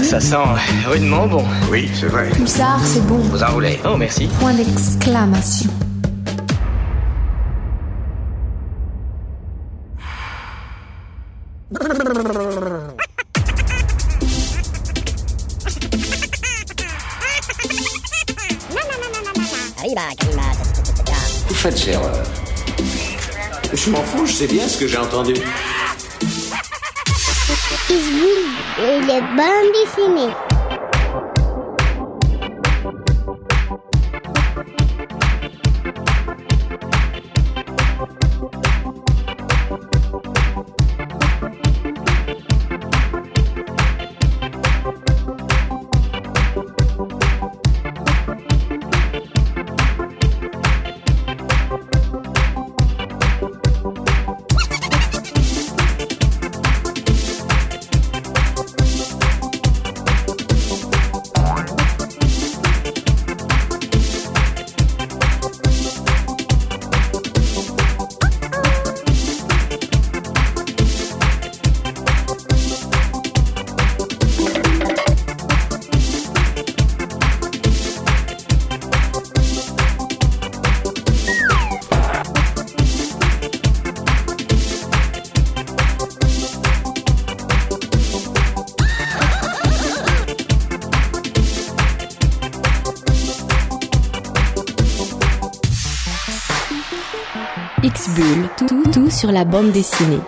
Ça sent rudement bon. Oui, c'est vrai. Pulsar, c'est bon. Vous enroulez. Oh, merci. Point d'exclamation. Vous faites erreur. Je m'en fous, je sais bien ce que j'ai entendu. Les bandes dessinées. Sur la bande dessinée.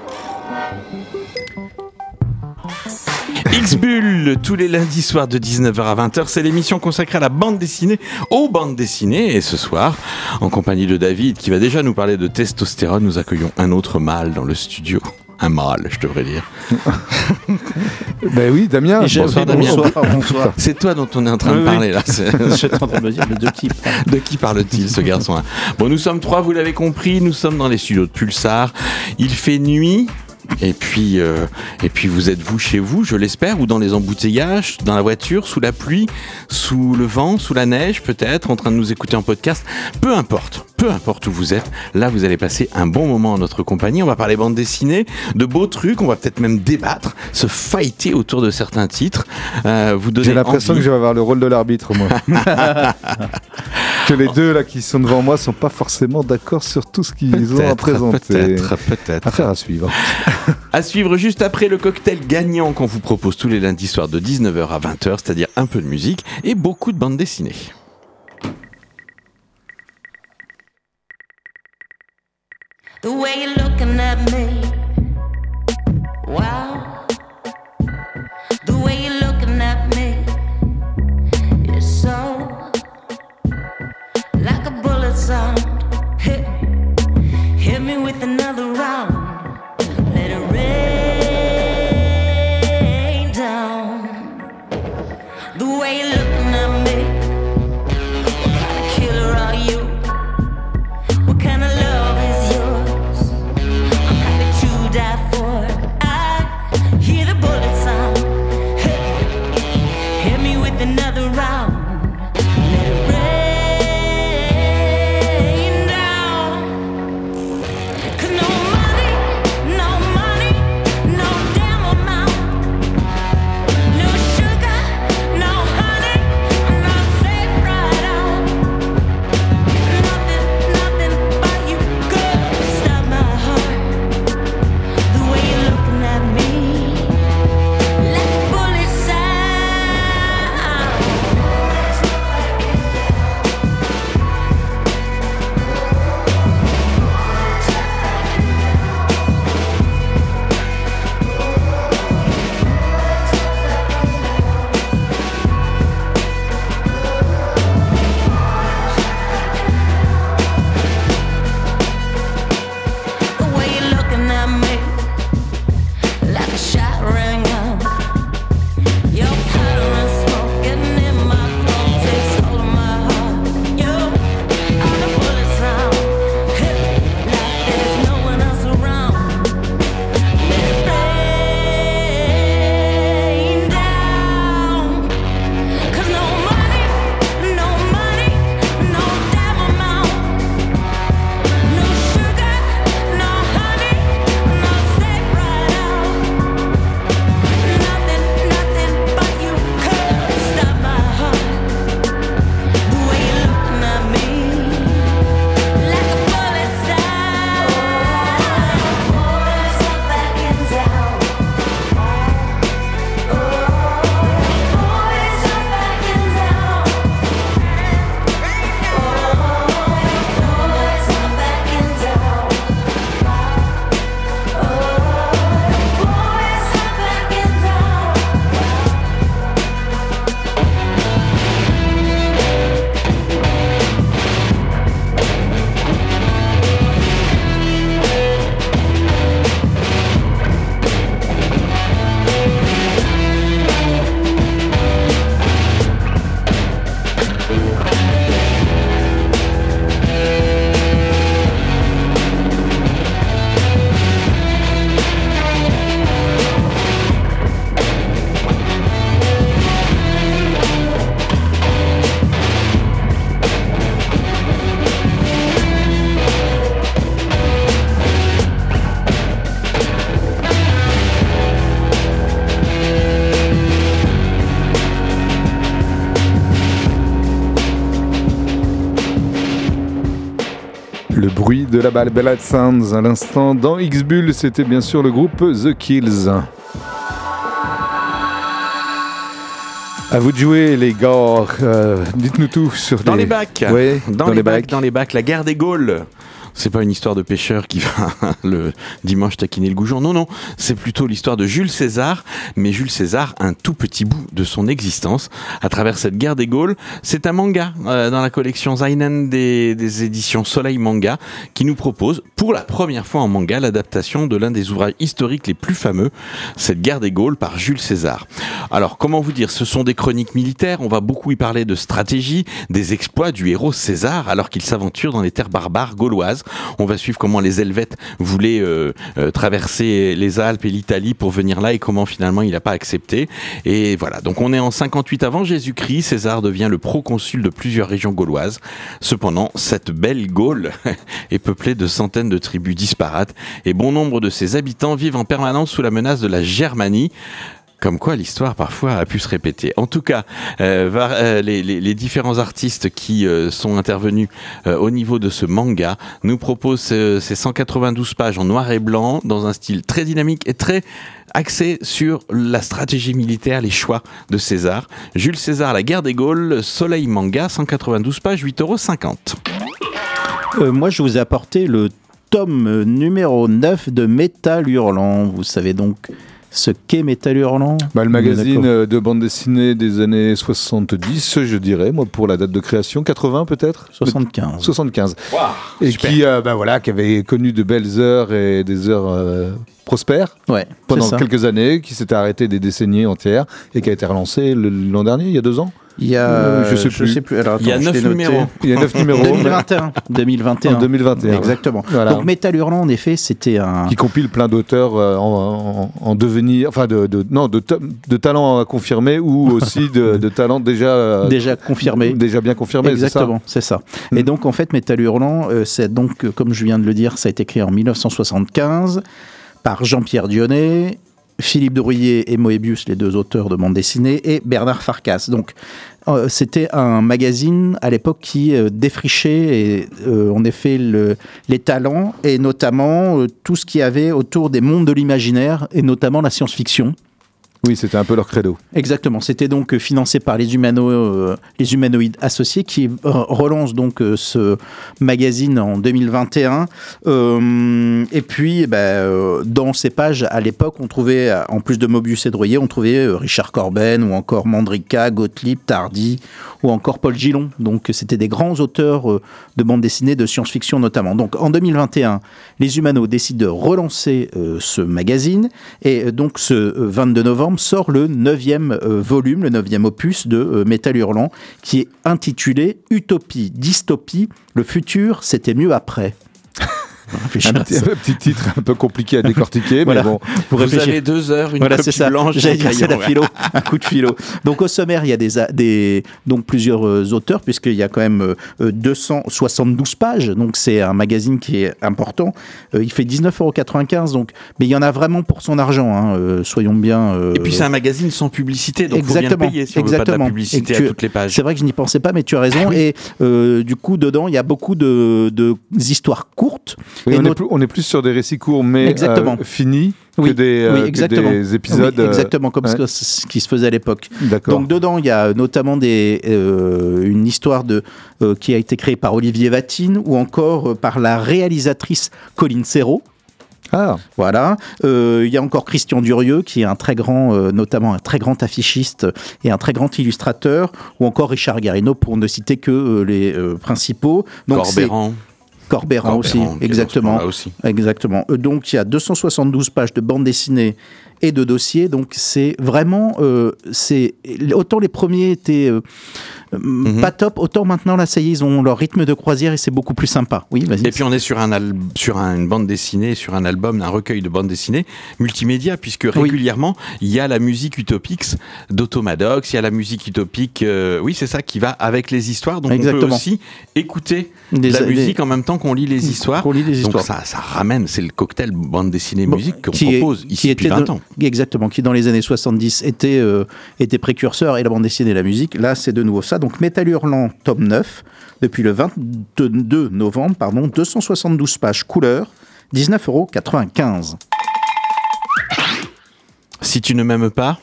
X-Bull, tous les lundis soirs de 19h à 20h, c'est l'émission consacrée à la bande dessinée, aux bandes dessinées. Et ce soir, en compagnie de David, qui va déjà nous parler de testostérone, nous accueillons un autre mâle dans le studio. Un mâle, je devrais dire. Ben oui, Damien. Bonsoir, Damien. bonsoir, bonsoir. C'est toi dont on est en train Oui, de oui. parler là. C'est- Je suis en train de me dire, mais de qui De qui parle-t-il ce garçon Bon, nous sommes trois, vous l'avez compris, nous sommes dans les studios de Pulsar. Il fait nuit. Et puis, euh, et puis vous êtes vous chez vous, je l'espère, ou dans les embouteillages, dans la voiture, sous la pluie, sous le vent, sous la neige, peut-être, en train de nous écouter en podcast? Peu importe, peu importe où vous êtes. Là, vous allez passer un bon moment en notre compagnie. On va parler bande dessinée, de beaux trucs. On va peut-être même débattre, se fighter autour de certains titres. Euh, vous J'ai l'impression que je vais avoir le rôle de l'arbitre, moi. que les deux là qui sont devant moi sont pas forcément d'accord sur tout ce qu'ils ont à présenter. peut-être, peut-être. Affaire à suivre. À suivre juste après le cocktail gagnant qu'on vous propose tous les lundis soirs de 19h à 20h, c'est-à-dire un peu de musique et beaucoup de bandes dessinées. The way you're looking at me. Wow. The way you're bruit de la balle Ballad Sounds à l'instant dans X-Bull, c'était bien sûr le groupe The Kills. À vous de jouer les gars, Euh, dites-nous tout sur Dans les bacs. Ouais, dans, les, bacs, dans les bacs, la guerre des Gaules. C'est pas une histoire de pêcheur qui va le dimanche taquiner le goujon. Non, non, c'est plutôt l'histoire de Jules César. Mais Jules César, un tout petit bout de son existence à travers cette guerre des Gaules. C'est un manga euh, dans la collection Zainen des, des éditions Soleil Manga qui nous propose pour la première fois en manga l'adaptation de l'un des ouvrages historiques les plus fameux, cette guerre des Gaules par Jules César. Alors, comment vous dire Ce sont des chroniques militaires. On va beaucoup y parler de stratégie, des exploits du héros César alors qu'il s'aventure dans les terres barbares gauloises. On va suivre comment les Helvètes voulaient euh, euh, traverser les Alpes et l'Italie pour venir là et comment finalement il n'a pas accepté. Et voilà, donc on est en 58 avant Jésus-Christ. César devient le proconsul de plusieurs régions gauloises. Cependant, cette belle Gaule est peuplée de centaines de tribus disparates et bon nombre de ses habitants vivent en permanence sous la menace de la Germanie. Comme quoi l'histoire parfois a pu se répéter. En tout cas, euh, euh, les, différents artistes qui euh, sont intervenus au niveau de ce manga nous proposent ces 192 pages en noir et blanc dans un style très dynamique et très axé sur la stratégie militaire, les choix de César. Jules César, la guerre des Gaules, Soleil Manga, 192 pages, 8,50 euros. Moi, je vous ai apporté le tome numéro 9 de Métal Hurlant. Vous savez donc ce qu'est Métal Hurlant Bah, le magazine euh, de bande dessinée des années 70, je dirais, moi, pour la date de création, 80 peut-être? 75. 75. et super. qui, euh, bah, voilà, qui avait connu de belles heures et des heures euh, prospères Ouais, pendant quelques années, qui s'était arrêté des décennies entières et qui a été relancé l'an dernier, il y a deux ans. Il y a, Euh, je sais je plus. sais plus. Alors, Il y a attends, je neuf l'ai noté. numéros. Il y a neuf numéros 2021. 2021. en 2021. Exactement. Voilà. Donc Métal Hurlant, en effet, c'était un. qui compile plein d'auteurs euh, en, en- en devenir, enfin de, de- non de, de talents à confirmer ou aussi de, de talents déjà euh, Déjà confirmé. déjà bien confirmés. c'est ça Exactement, c'est ça. Mm. Et donc en fait, Métal Hurlant, euh, c'est donc, euh, comme je viens de le dire, ça a été créé en 1975 par Jean-Pierre Dionnet, Philippe Drouillet et Moebius, les deux auteurs de bande dessinée, et Bernard Farkas. Donc euh, c'était un magazine à l'époque qui euh, défrichait et, euh, en effet le- les talents et notamment tout ce qu'il y avait autour des mondes de l'imaginaire et notamment la science-fiction. Oui, c'était un peu leur credo. Exactement. C'était donc euh, financé par les, humano, euh, humanoïdes associés qui euh, relancent donc ce magazine en 2021. Euh, et puis, euh, dans ces pages, à l'époque, on trouvait, en plus de Mobius et Droyer, on trouvait Richard Corben ou encore Mandrika, Gottlieb, Tardy ou encore Paul Gillon. Donc, c'était des grands auteurs de bande dessinée, de science-fiction notamment. Donc, en 2021, les Humanos décident de relancer ce magazine. Et donc, ce euh, 22 novembre sort le neuvième euh, volume, le neuvième opus de euh, Métal Hurlant, qui est intitulé Utopie, dystopie, le futur, c'était mieux après. Un petit, un petit titre un peu compliqué à décortiquer, Voilà. mais bon. Vous Vous avez deux heures, une Voilà, copie ça. blanche, crayon, la philo, un coup de philo. Donc au sommaire, il y a des, donc plusieurs euh, auteurs puisqu'il y a quand même euh, euh, 272 pages. Donc c'est un magazine qui est important. Euh, il fait 19,95 donc, mais il y en a vraiment pour son argent. hein, euh, soyons bien. euh, Et puis c'est un magazine sans publicité, donc faut bien le Exactement, payer si on veut pas de la exactement. publicité Et tu- à toutes les pages. C'est vrai que je n'y pensais pas, mais tu as raison. Et euh, du coup, dedans, il y a beaucoup de, de histoires courtes. Oui, Et on, est plus, on est plus sur des récits courts, mais Exactement. euh, finis Oui, que, des, oui, euh, que exactement. des épisodes. Oui, euh, exactement, comme ouais. ce, ce qui se faisait à l'époque. Donc dedans, il y a notamment des, euh, une histoire de, euh, qui a été créée par Olivier Vatine ou encore euh, par la réalisatrice Colline Serrault. Ah, Voilà. Euh, il y a encore Christian Durieux, qui est un très grand, euh, notamment un très grand affichiste et un très grand illustrateur, ou encore Richard Garino, pour ne citer que euh, les euh, principaux. Donc Corbéran. Corbéran aussi, exactement. aussi. Exactement. Euh, Donc il y a 272 pages de bande dessinée et de dossiers. Donc c'est vraiment, euh, c'est autant les premiers étaient euh, Mhm. pas top, autant maintenant là ça y est ils ont leur rythme de croisière et c'est beaucoup plus sympa. Oui, vas-y. Et puis on est sur un al- sur un- une bande dessinée, sur un album, un recueil de bande dessinée multimédia, puisque régulièrement il y a la musique Utopix d'Automadox, il y a la musique utopique, euh, oui c'est ça qui va avec les histoires, donc on peut aussi écouter Des- la des- musique en même temps qu'on lit les histoires. Qu'on lit les donc ça, ça ramène, c'est le cocktail bande dessinée Bon, musique qu'on qui est- propose qui ici depuis était 20 de- ans. Exactement, qui dans les années 70 était, euh, était précurseur et la bande dessinée et la musique. Là, c'est de nouveau ça. Donc Métal Hurlant, tome 9, depuis le 22 novembre, pardon, 272 pages couleur, 19,95 euros. Si tu ne m'aimes pas,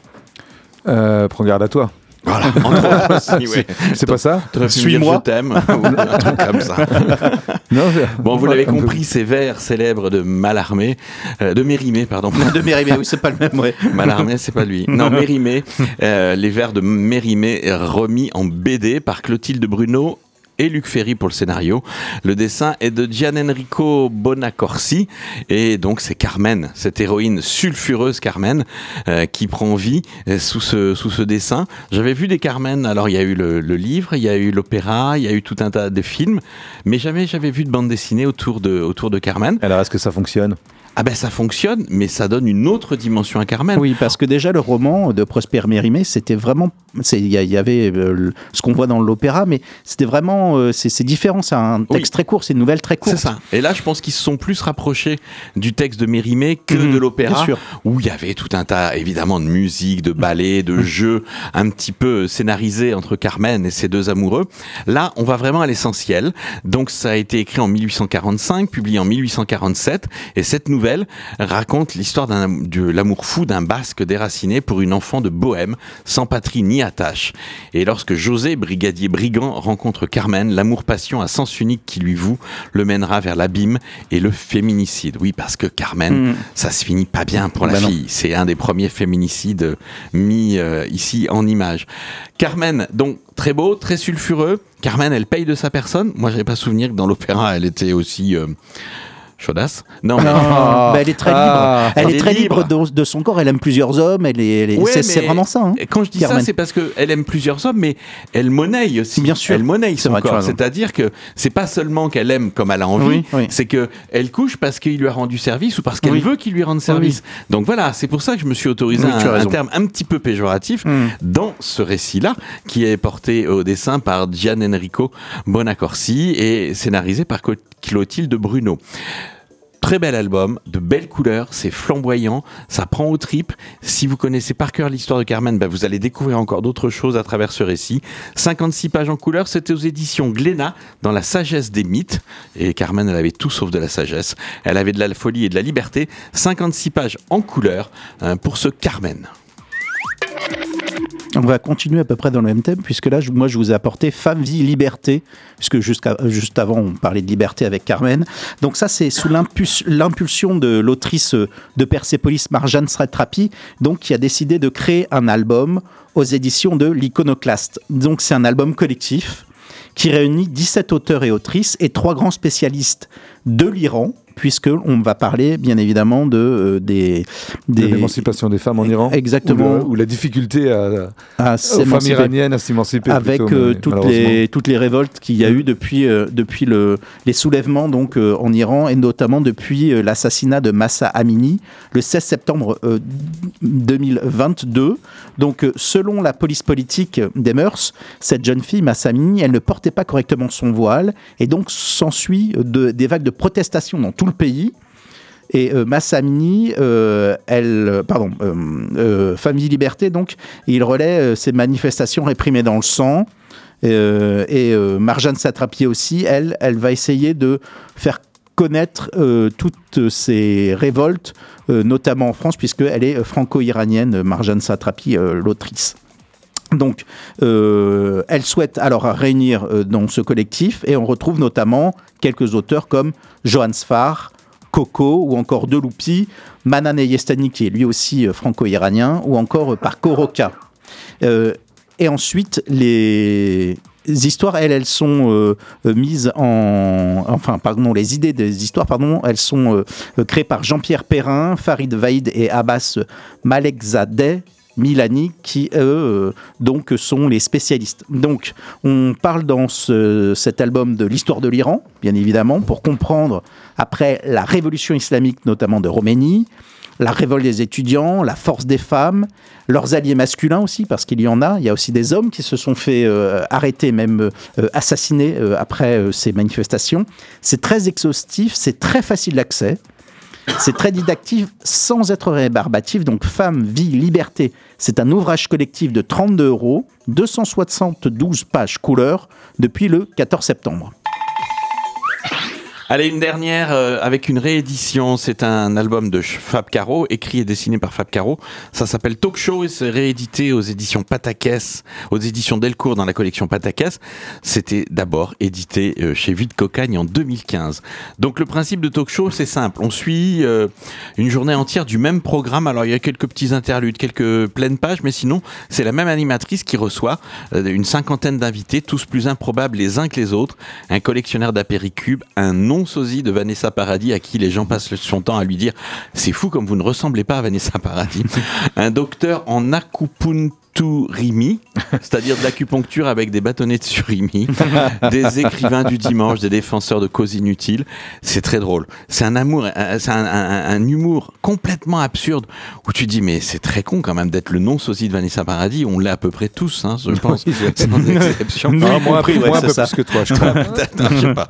Euh, prends garde à toi. Voilà. C'est pas ça Suis-moi. Je t'aime, ou un truc comme ça. Non. Bon, vous l'avez compris, ces vers célèbres de Mallarmé, euh, de Mérimée, pardon. De Mérimée, oui, c'est pas le même, ouais. Mallarmé, c'est pas lui. Non, Mérimée, euh, les vers de Mérimée remis en BD par Clotilde Bruno et Luc Ferry pour le scénario. Le dessin est de Gianenrico Bonacorsi et donc c'est Carmen, cette héroïne sulfureuse Carmen euh, qui prend vie euh, sous ce, dessin. J'avais vu des Carmen, alors il y a eu le, le livre, il y a eu l'opéra, il y a eu tout un tas de films, mais jamais j'avais vu de bande dessinée autour de, autour de Carmen. Alors, est-ce que ça fonctionne? Ah ben ça fonctionne, mais ça donne une autre dimension à Carmen. Oui, parce que déjà le roman de Prosper Mérimée, c'était vraiment, il y, y avait euh, ce qu'on voit dans l'opéra, mais c'était vraiment, euh, c'est différent. C'est un texte Oui. très court, c'est une nouvelle très courte. C'est ça. Et là, je pense qu'ils se sont plus rapprochés du texte de Mérimée que Mhm, de l'opéra, où il y avait tout un tas, évidemment, de musique, de ballets, de jeux un petit peu scénarisés entre Carmen et ses deux amoureux. Là, on va vraiment à l'essentiel. Donc, ça a été écrit en 1845, publié en 1847, et cette nouvelle raconte l'histoire de l'amour fou d'un basque déraciné pour une enfant de Bohème, sans patrie ni attache. Et lorsque José, brigadier brigand, rencontre Carmen, l'amour-passion à sens unique qui lui voue le mènera vers l'abîme et le féminicide. Oui, parce que Carmen, Mm. ça se finit pas bien pour la Bah fille. C'est un des premiers féminicides mis euh, ici en image. Carmen, donc très beau, très sulfureux. Carmen, elle paye de sa personne. Moi, j'avais pas souvenir que dans l'opéra, elle était aussi euh, chaudasse. Non, mais- Non, bah, elle est très libre. Ah, elle elle est est très libre, libre. de, de son corps. Elle aime plusieurs hommes. Elle est, elle est- Ouais, c'est vraiment ça. hein. Quand je dis Carmen. ça, c'est parce qu'elle aime plusieurs hommes, mais elle monnaie aussi. Bien sûr. Elle monnaie son vrai, corps. C'est-à-dire que c'est pas seulement qu'elle aime comme elle a envie, Oui, oui. c'est que elle couche parce qu'il lui a rendu service ou parce qu'elle Oui. veut qu'il lui rende service. Donc voilà, c'est pour ça que je me suis autorisé un, terme un petit peu péjoratif Mm. dans ce récit-là, qui est porté au dessin par Gian Enrico Bonacorsi et scénarisé par Clotilde Bruno. Très bel album, de belles couleurs, c'est flamboyant, ça prend aux tripes. Si vous connaissez par cœur l'histoire de Carmen, bah, vous allez découvrir encore d'autres choses à travers ce récit. 56 pages en couleur, c'était aux éditions Glénat, dans La sagesse des mythes. Et Carmen, elle avait tout sauf de la sagesse. Elle avait de la folie et de la liberté. 56 pages en couleur hein, pour ce Carmen. On va continuer à peu près dans le même thème, puisque là, moi, je vous ai apporté Femme, Vie, Liberté, puisque juste avant, on parlait de liberté avec Carmen. Donc ça, c'est sous l'impulsion de l'autrice euh, de Persepolis, Marjane Satrapi, donc qui a décidé de créer un album aux éditions de l'Iconoclaste. Donc c'est un album collectif qui réunit 17 auteurs et autrices et trois grands spécialistes de l'Iran, puisque on va parler bien évidemment de euh, des, de l'émancipation des femmes en Iran Exactement. Ou, le- ou la difficulté à, à aux femmes iraniennes à s'émanciper avec plutôt, euh, toutes, les, toutes les révoltes qu'il y a eu depuis, euh, depuis le, les soulèvements donc, en Iran et notamment depuis l'assassinat de Massa Amini le 16 septembre euh, 2022. Donc, euh, selon la police politique des mœurs, cette jeune fille, Massa Amini, elle ne portait pas correctement son voile et donc s'ensuit de- des vagues de protestation dans tout le pays. Et euh, Massamini, euh, elle, pardon, euh, Famille Liberté, donc, il relaie ces manifestations réprimées dans le sang. Et Marjane Satrapi aussi, elle, elle va essayer de faire connaître euh, toutes ces révoltes, euh, notamment en France, puisqu'elle est franco-iranienne, Marjane Satrapi, euh, l'autrice. Donc, elle souhaite alors réunir dans ce collectif et on retrouve notamment quelques auteurs comme Johan Sfar, Coco ou encore Deloupi, Manan Yestani qui est lui aussi franco-iranien ou encore par Koroka. Et ensuite, les histoires, elles, elles sont euh, euh, mises en... Enfin, pardon, les idées des histoires, pardon, elles sont euh, créées par Jean-Pierre Perrin, Farid Vaïd et Abbas Malekzadeh, Milani, qui eux donc sont les spécialistes. Donc on parle dans ce- cet album de l'histoire de l'Iran, bien évidemment, pour comprendre après la révolution islamique, notamment de Roménie, la révolte des étudiants, la force des femmes, leurs alliés masculins aussi, parce qu'il y en a. Il y a aussi des hommes qui se sont fait euh, arrêter, même euh, assassiner euh, après ces manifestations. C'est très exhaustif, c'est très facile d'accès. C'est très didactique sans être rébarbatif. Donc, Femme, Vie, Liberté. C'est un ouvrage collectif de 32 euros, 272 pages couleur depuis le 14 septembre. Allez, une dernière euh, avec une réédition. C'est un album de Fab Caro, écrit et dessiné par Fab Caro. Ça s'appelle Talk Show et c'est réédité aux éditions Patakès, aux éditions Delcourt dans la collection Patakès. C'était d'abord édité euh, chez Vide Cocagne en 2015. Donc le principe de Talk Show, c'est simple. On suit euh, une journée entière du même programme. Alors il y a quelques petits interludes, quelques pleines pages, mais sinon c'est la même animatrice qui reçoit une cinquantaine d'invités, tous plus improbables les uns que les autres. Un collectionneur d'apéricubes, un de Vanessa Paradis à qui les gens passent son temps à lui dire c'est fou comme vous ne ressemblez pas à Vanessa Paradis. un docteur en acupuncturimi, c'est-à-dire de l'acupuncture avec des bâtonnets de surimi, des écrivains du dimanche, des défenseurs de causes inutiles. C'est très drôle. C'est un amour, euh, c'est un, un- un humour complètement absurde où tu dis mais c'est très con quand même d'être le non-sosie de Vanessa Paradis. On l'est à peu près tous, hein, je pense, sans exception. Moi, compris, ouais, moi, un peu ça. plus que toi, je crois. Je sais pas.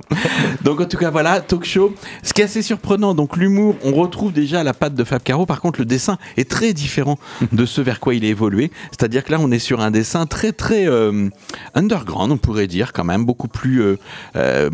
Donc en tout cas voilà, talk show. Ce qui est assez surprenant, donc l'humour, on retrouve déjà la patte de Fab Caro. Par contre, le dessin est très différent de ce vers quoi il est évolué. C'est-à-dire que là, on est sur un dessin très très euh, underground, on pourrait dire quand même, beaucoup plus euh, euh,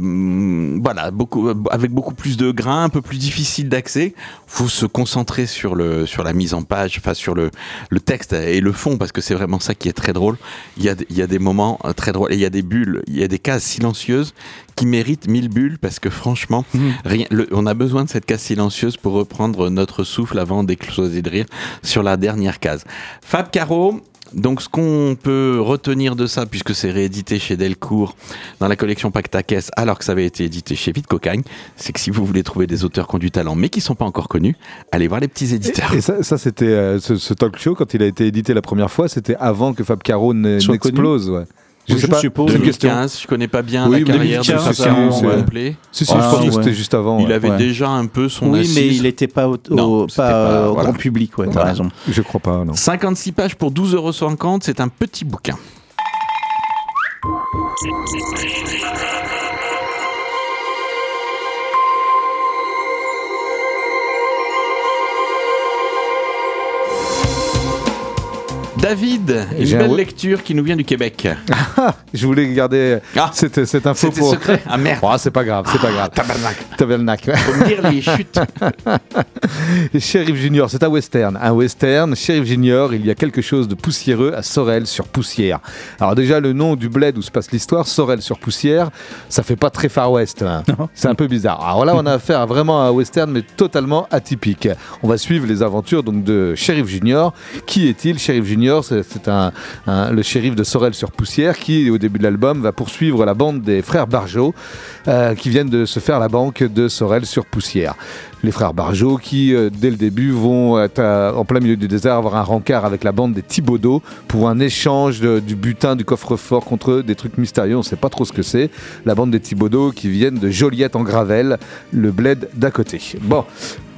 voilà, beaucoup avec beaucoup plus de grains, un peu plus difficile d'accès. Faut se concentrer sur le sur la mise en page, enfin sur le le texte et le fond parce que c'est vraiment ça qui est très drôle. Il y a il y a des moments très drôles et il y a des bulles, il y a des cases silencieuses qui méritent mille bulles parce que franchement, rien, le- on a besoin de cette case silencieuse pour reprendre notre souffle avant d'exploser de rire sur la dernière case. Fab Caro. Donc ce qu'on peut retenir de ça, puisque c'est réédité chez Delcourt dans la collection Pacta-Caisse, alors que ça avait été édité chez Vite Cocagne, c'est que si vous voulez trouver des auteurs qui ont du talent, mais qui sont pas encore connus, allez voir les petits éditeurs. Et ça, ça, c'était euh, ce, ce talk show quand il a été édité la première fois, c'était avant que Fab Caro ne- Soit n'explose. Ouais. Je Je sais pas. suppose. C'est une question. 2015, je connais pas bien Oui, la carrière de 2015, Fab c'est- Caro c'est- en complet. Si, si, Ah, je pense que c'était juste avant. Il ouais. avait ouais. déjà un peu son Oui, assise. mais il n'était pas au, Non, pas, pas- euh, au voilà. grand public, ouais, t'as Voilà. raison. Je crois pas, non. 56 pages pour 12,50 euros, c'est un petit bouquin. David, une J'ai un belle lecture qui nous vient du Québec. Je voulais garder Ah, cette, cette info pour. secret Ah merde Oh, c'est pas grave, c'est pas grave. Tabernacle. Faut me dire les chutes. Sheriff Junior, c'est un western. Un western, Sheriff Junior, il y a quelque chose de poussiéreux à Sorel sur Poussière. Alors déjà, le nom du bled où se passe l'histoire, Sorel sur Poussière, ça fait pas très Far West. hein. C'est un peu bizarre. Alors là, on a affaire à vraiment à un western, mais totalement atypique. On va suivre les aventures donc de Sheriff Junior. Qui est-il Sheriff Junior, c'est un, le shérif de Sorel sur Poussière qui, au début de l'album, va poursuivre la bande des frères Barjot euh, qui viennent de se faire la banque de Sorel sur Poussière. Les frères Barjot qui, euh, dès le début, vont à- en plein milieu du désert avoir un rencard avec la bande des Thibaudot pour un échange du butin du coffre-fort contre des trucs mystérieux. On ne sait pas trop ce que c'est. La bande des Thibaudot qui viennent de Joliette en Gravel, le bled d'à côté. Bon.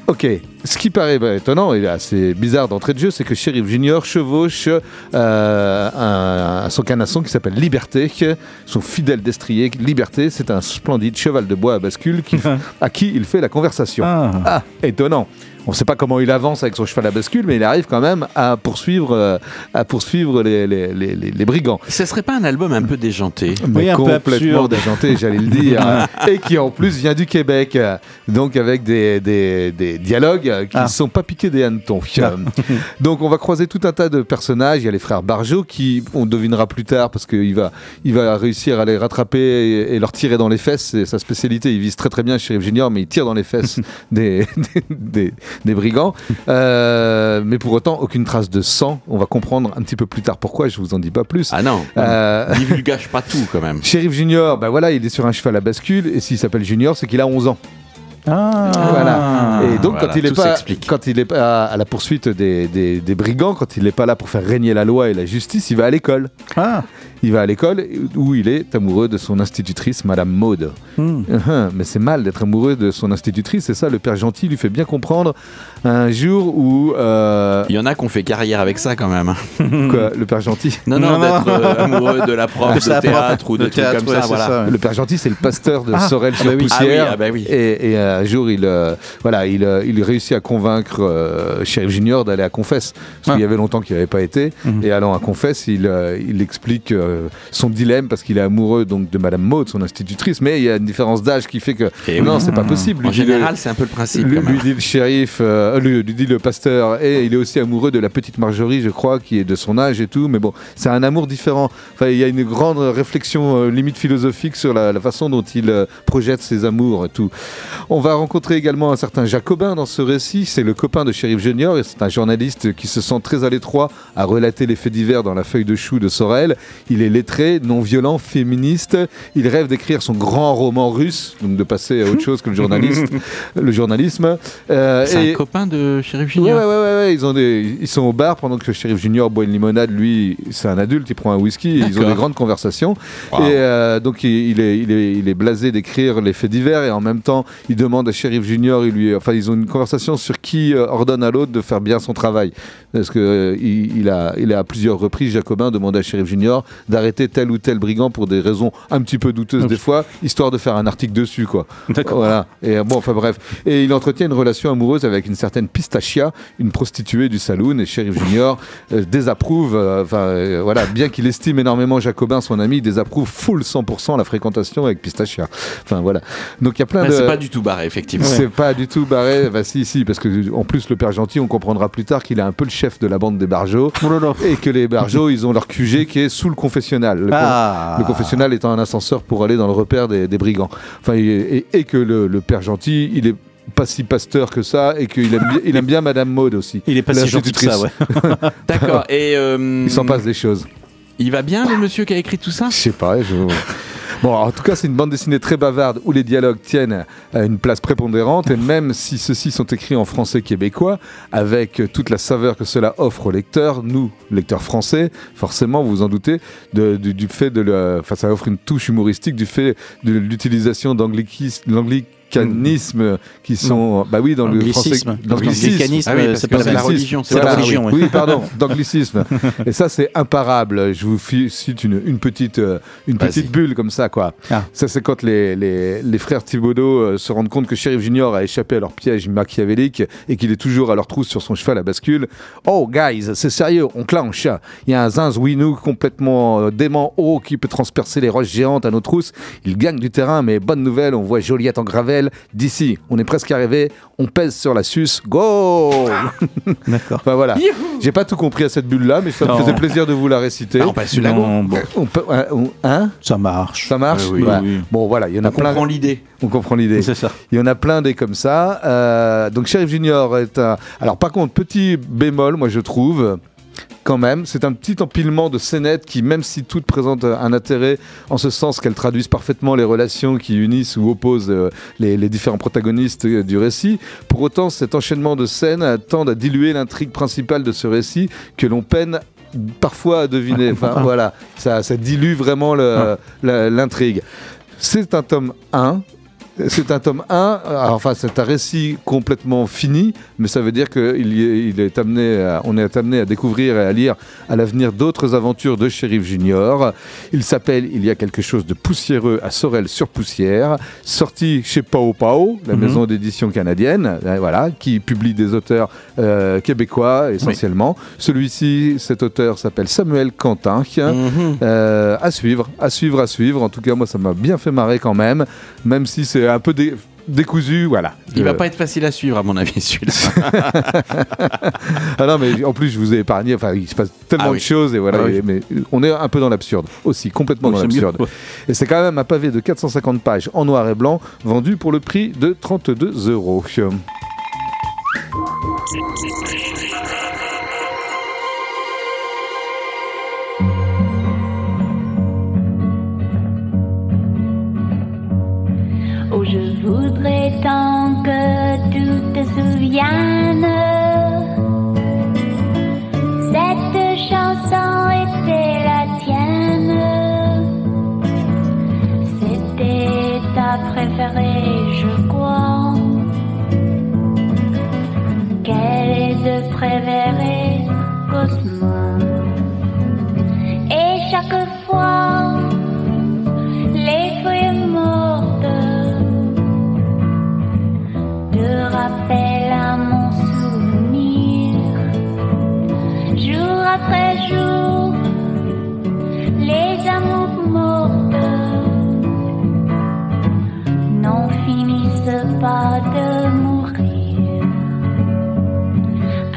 Ok, ce qui paraît bah, étonnant et assez bizarre d'entrée de jeu, c'est que Sheriff Junior chevauche euh, un, un- son canasson qui s'appelle Liberté, son fidèle destrier. Liberté, c'est un splendide cheval de bois à bascule qui- à qui il fait la conversation. Ah. Ah, étonnant. On ne sait pas comment il avance avec son cheval à bascule, mais il arrive quand même à poursuivre, euh, à poursuivre les, les- les- les- les brigands. Ce serait pas un album un peu déjanté? Mais un peu complètement déjanté, j'allais le dire. et qui en plus vient du Québec. Donc avec des, des- des dialogues qui ne Ah. sont pas piqués des hannetons. Euh, Donc on va croiser tout un tas de personnages. Il y a les frères Barjot qui, on devinera plus tard, parce qu'il va, il va réussir à les rattraper et, et leur tirer dans les fesses. C'est sa spécialité. Il vise très très bien Sheriff Junior, mais il tire dans les fesses des, des, des- des brigands. Euh, mais pour autant, aucune trace de sang. On va comprendre un petit peu plus tard pourquoi. Je vous en dis pas plus. Ah non, Euh, divulgage pas tout quand même. Sheriff Junior, bah voilà, il est sur un cheval à bascule et s'il s'appelle Junior, c'est qu'il a 11 ans. Ah. Voilà. Et donc Voilà, quand il est pas quand il est pas à la poursuite des, des- des brigands, quand il n'est pas là pour faire régner la loi et la justice, il va à l'école. Ah. Il va à l'école où il est amoureux de son institutrice, Madame Maude. Hmm. Uhum, Mais c'est mal d'être amoureux de son institutrice, et ça, le père gentil lui fait bien comprendre un jour où euh, Il y en a qui ont fait carrière avec ça quand même. quoi, le père gentil? Non, non, Non, d'être euh, amoureux de la prof De de sa prof théâtre ou de, trucs théâtre, comme ouais, ça. c'est Voilà. ça, ouais. Le père gentil, c'est le pasteur de Ah, Sorel ah sur bah oui. Poussière. Ah oui, ah bah oui. Et, et, un jour, il, euh, voilà, il, il réussit à convaincre euh, Sheriff Junior d'aller à Confesse. Parce qu'il y avait longtemps qu'il n'avait pas été. Mhm. Et allant à Confesse, il, euh, il explique euh, son dilemme parce qu'il est amoureux donc, de Madame Maud, son institutrice. Mais il y a une différence d'âge qui fait que Et non, oui. c'est pas possible. En Lui le- général, c'est un peu le principe. lui, lui dit le shérif, euh, lui, lui dit le pasteur, et il est aussi amoureux de la petite Marjorie, je crois, qui est de son âge et tout. Mais bon, c'est un amour différent. Enfin, il y a une grande réflexion euh, limite philosophique sur la, la façon dont il euh, projette ses amours et tout. On va rencontrer également un certain Jacobin dans ce récit. C'est le copain de Shérif Junior et c'est un journaliste qui se sent très à l'étroit à relater les faits divers dans la feuille de chou de Sorel. Il est lettré, non violent, féministe. Il rêve d'écrire son grand roman russe, donc de passer à autre chose que le journaliste, le journalisme. Euh, C'est un copain de Sheriff Junior. ouais, ouais, ouais, ouais, Ils, ont des, ils sont au bar pendant que le shérif junior boit une limonade. Lui, c'est un adulte, il prend un whisky et ils ont des grandes conversations. Wow. Et euh, donc, il, il est, il, est, il est blasé d'écrire les faits divers et en même temps, il demande à shérif junior, il lui, enfin, ils ont une conversation sur qui euh, ordonne à l'autre de faire bien son travail. Parce que euh, il, il a, il a à plusieurs reprises, Jacobin demandé à shérif junior d'arrêter tel ou tel brigand pour des raisons un petit peu douteuses des fois, histoire de faire un article dessus, quoi. D'accord. Voilà. Et bon, enfin bref. Et il entretient une relation amoureuse avec une certaine Pistachia, une prostituée du saloon. Et Sheriff Junior euh, désapprouve, euh, enfin euh, voilà, bien qu'il estime énormément Jacobin, son ami, il désapprouve full 100% la fréquentation avec Pistachia. Enfin voilà. Donc il y a plein de. C'est pas du tout barré, effectivement. C'est pas du tout barré. Bah si, si, parce que en plus le père gentil, on comprendra plus tard qu'il est un peu le chef de la bande des Barjots Oh là là. et que les Barjots, ils ont leur QG qui est sous le confessionnal. Le, con- Ah. le confessionnal étant un ascenseur pour aller dans le repère des, des brigands. Enfin, et, et- et que le, le père gentil, il est pas si pasteur que ça et qu'il aime, bien- il aime bien Madame Maud aussi. Il est pas si gentil que ça, ouais. D'accord. Et euh, Il s'en passe des choses. Il va bien, le monsieur qui a écrit tout ça? Je sais pas. je- Bon, en tout cas, c'est une bande dessinée très bavarde où les dialogues tiennent à une place prépondérante. Et même si ceux-ci sont écrits en français québécois, avec toute la saveur que cela offre aux lecteurs, nous, lecteurs français, forcément, vous vous en doutez, du, fait de le, enfin, ça offre une touche humoristique du fait de l'utilisation d'anglicisme, l'anglicanisme qui sont, bah oui, dans le français. L'anglicanisme, Ah c'est pas la religion, C'est la religion, oui. pardon, d'anglicisme. Et ça, c'est imparable. Je vous cite une, une petite, euh, une petite bulle comme ça, quoi. Ah. Ça, c'est quand les, les, les frères Thibaudot euh, se rendent compte que Sheriff Junior a échappé à leur piège machiavélique et qu'il est toujours à leur trousse sur son cheval à bascule. Oh, guys, c'est sérieux, on clenche. Il y a un zinz Winou complètement euh, dément haut qui peut transpercer les roches géantes à nos trousses. Il gagne du terrain, mais bonne nouvelle, on voit Joliette en gravel. D'ici, on est presque arrivé. On pèse sur la suce. Go D'accord. Enfin voilà. J'ai pas tout compris à cette bulle-là, mais ça me faisait plaisir de vous la réciter. Ah, on passe sur la Non, bon, On peut- hein, on- hein? Ça marche. Ça marche Euh, oui, Ouais. oui. Bon voilà, il y en a On plein. comprend l'idée. On comprend l'idée. C'est ça. Il y en a plein des comme ça. Euh, donc Sheriff Junior est un. Alors par contre, petit bémol, moi je trouve. Quand même, c'est un petit empilement de scénettes qui, même si toutes présentent un intérêt, en ce sens qu'elles traduisent parfaitement les relations qui unissent ou opposent euh, les, les différents protagonistes euh, du récit, pour autant cet enchaînement de scènes tend à diluer l'intrigue principale de ce récit que l'on peine parfois à deviner. Enfin voilà, ça, ça dilue vraiment l'intrigue. C'est un tome 1. C'est un tome 1, alors, enfin c'est un récit complètement fini, mais ça veut dire qu'on il est amené, à- on est amené à découvrir et à lire à l'avenir d'autres aventures de Sheriff Junior. Il s'appelle Il y a quelque chose de poussiéreux à Sorel sur Poussière, sorti chez Pao Pao, la Mhm. maison d'édition canadienne, euh, voilà, qui publie des auteurs euh, québécois essentiellement. Celui-ci, cet auteur s'appelle Samuel Quentin. Mhm. Euh, à suivre, à suivre, à suivre. En tout cas, moi, ça m'a bien fait marrer quand même, même si c'est un peu dé- décousu, voilà. Il va Euh, pas être facile à suivre, à mon avis, celui-là. Ah non, mais en plus, je vous ai épargné. Enfin, il se passe tellement Ah oui. de choses et voilà. Ah oui. et- mais on est un peu dans l'absurde aussi, complètement dans l'absurde. Et c'est quand même un pavé de 450 pages en noir et blanc, vendu pour le prix de 32 euros. Oh, je voudrais tant que tu te souviennes. Cette chanson était la tienne. C'était ta préférée, je crois. Quelle est de préférée, Cosmo? Et chaque fois, après jour, les amours mortes n'en finissent pas de mourir.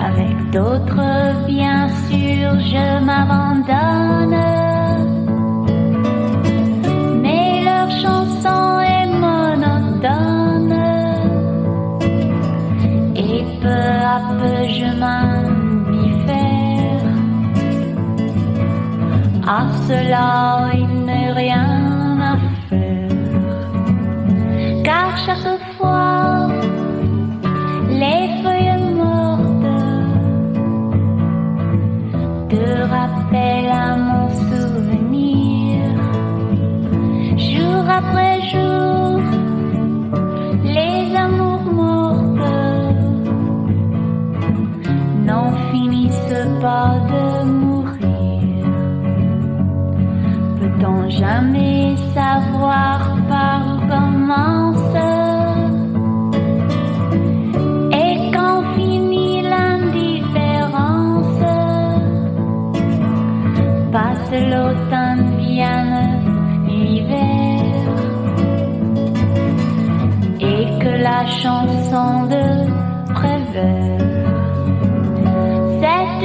Avec d'autres, bien sûr, je m'abandonne. Cela, il n'est rien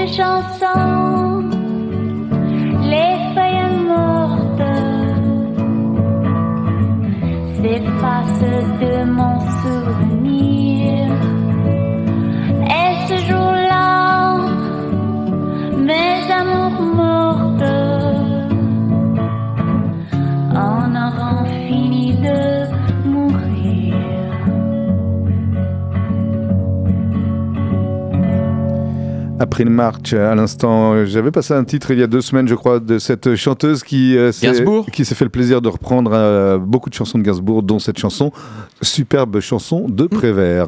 cette Après une marche, à l'instant, j'avais passé un titre il y a deux semaines, je crois, de cette chanteuse qui euh, s'est Gainsbourg qui s'est fait le plaisir de reprendre euh, beaucoup de chansons de Gainsbourg, dont cette chanson, superbe chanson de Prévert.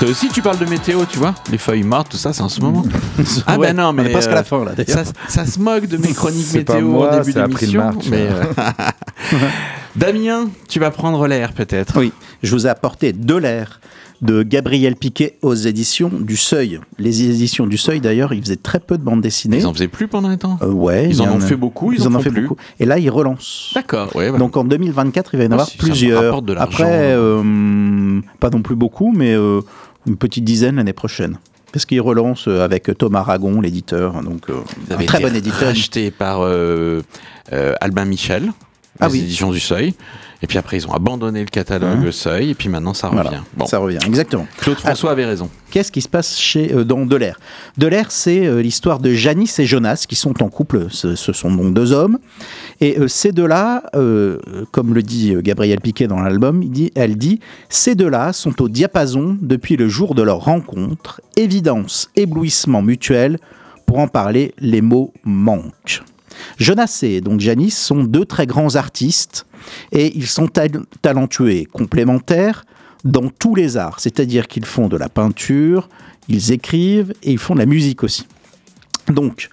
Toi aussi, tu parles de météo, tu vois Les feuilles mortes, tout ça, c'est en ce moment. ah Ouais, ben non, mais on est presque à euh, la fin là. ça, ça se moque de mes chroniques météo moi, au début d'émission. March. Mais euh, Damien, tu vas prendre l'air peut-être. Oui, je vous ai apporté De l'air de Gabriel Piquet aux éditions du Seuil. Les éditions du Seuil, d'ailleurs, ils faisaient très peu de bandes dessinées. Ils en faisaient plus pendant un temps? Euh, ouais, Ils en ont fait beaucoup, ils Ils en en ont fait plus. beaucoup. Et là, ils relancent. D'accord, ouais. bah. Donc en 2024, il va y en avoir si, plusieurs. de. Après, euh, pas non plus beaucoup, mais euh, une petite dizaine l'année prochaine. Parce qu'ils relancent euh, avec Thomas Aragon, l'éditeur. Donc, euh, un avez très été bon éditeur. racheté par euh, euh, Albin Michel, Ah les oui. éditions du Seuil. Et puis après, ils ont abandonné le catalogue Hein Seuil. Et puis maintenant, ça revient. Voilà, Bon, ça revient, exactement. Claude François avait raison. Qu'est-ce qui se passe chez euh, dans Delair? Delair, c'est euh, l'histoire de Janice et Jonas qui sont en couple. Ce, ce sont donc deux hommes. Et euh, ces deux-là, comme le dit Gabriel Piquet dans l'album, dit, elle dit Ces deux-là sont au diapason depuis le jour de leur rencontre. Évidence, éblouissement mutuel. Pour en parler, les mots manquent. Jonas et donc Janice sont deux très grands artistes et ils sont tal- talentueux et complémentaires dans tous les arts, c'est-à-dire qu'ils font de la peinture, ils écrivent et ils font de la musique aussi. Donc,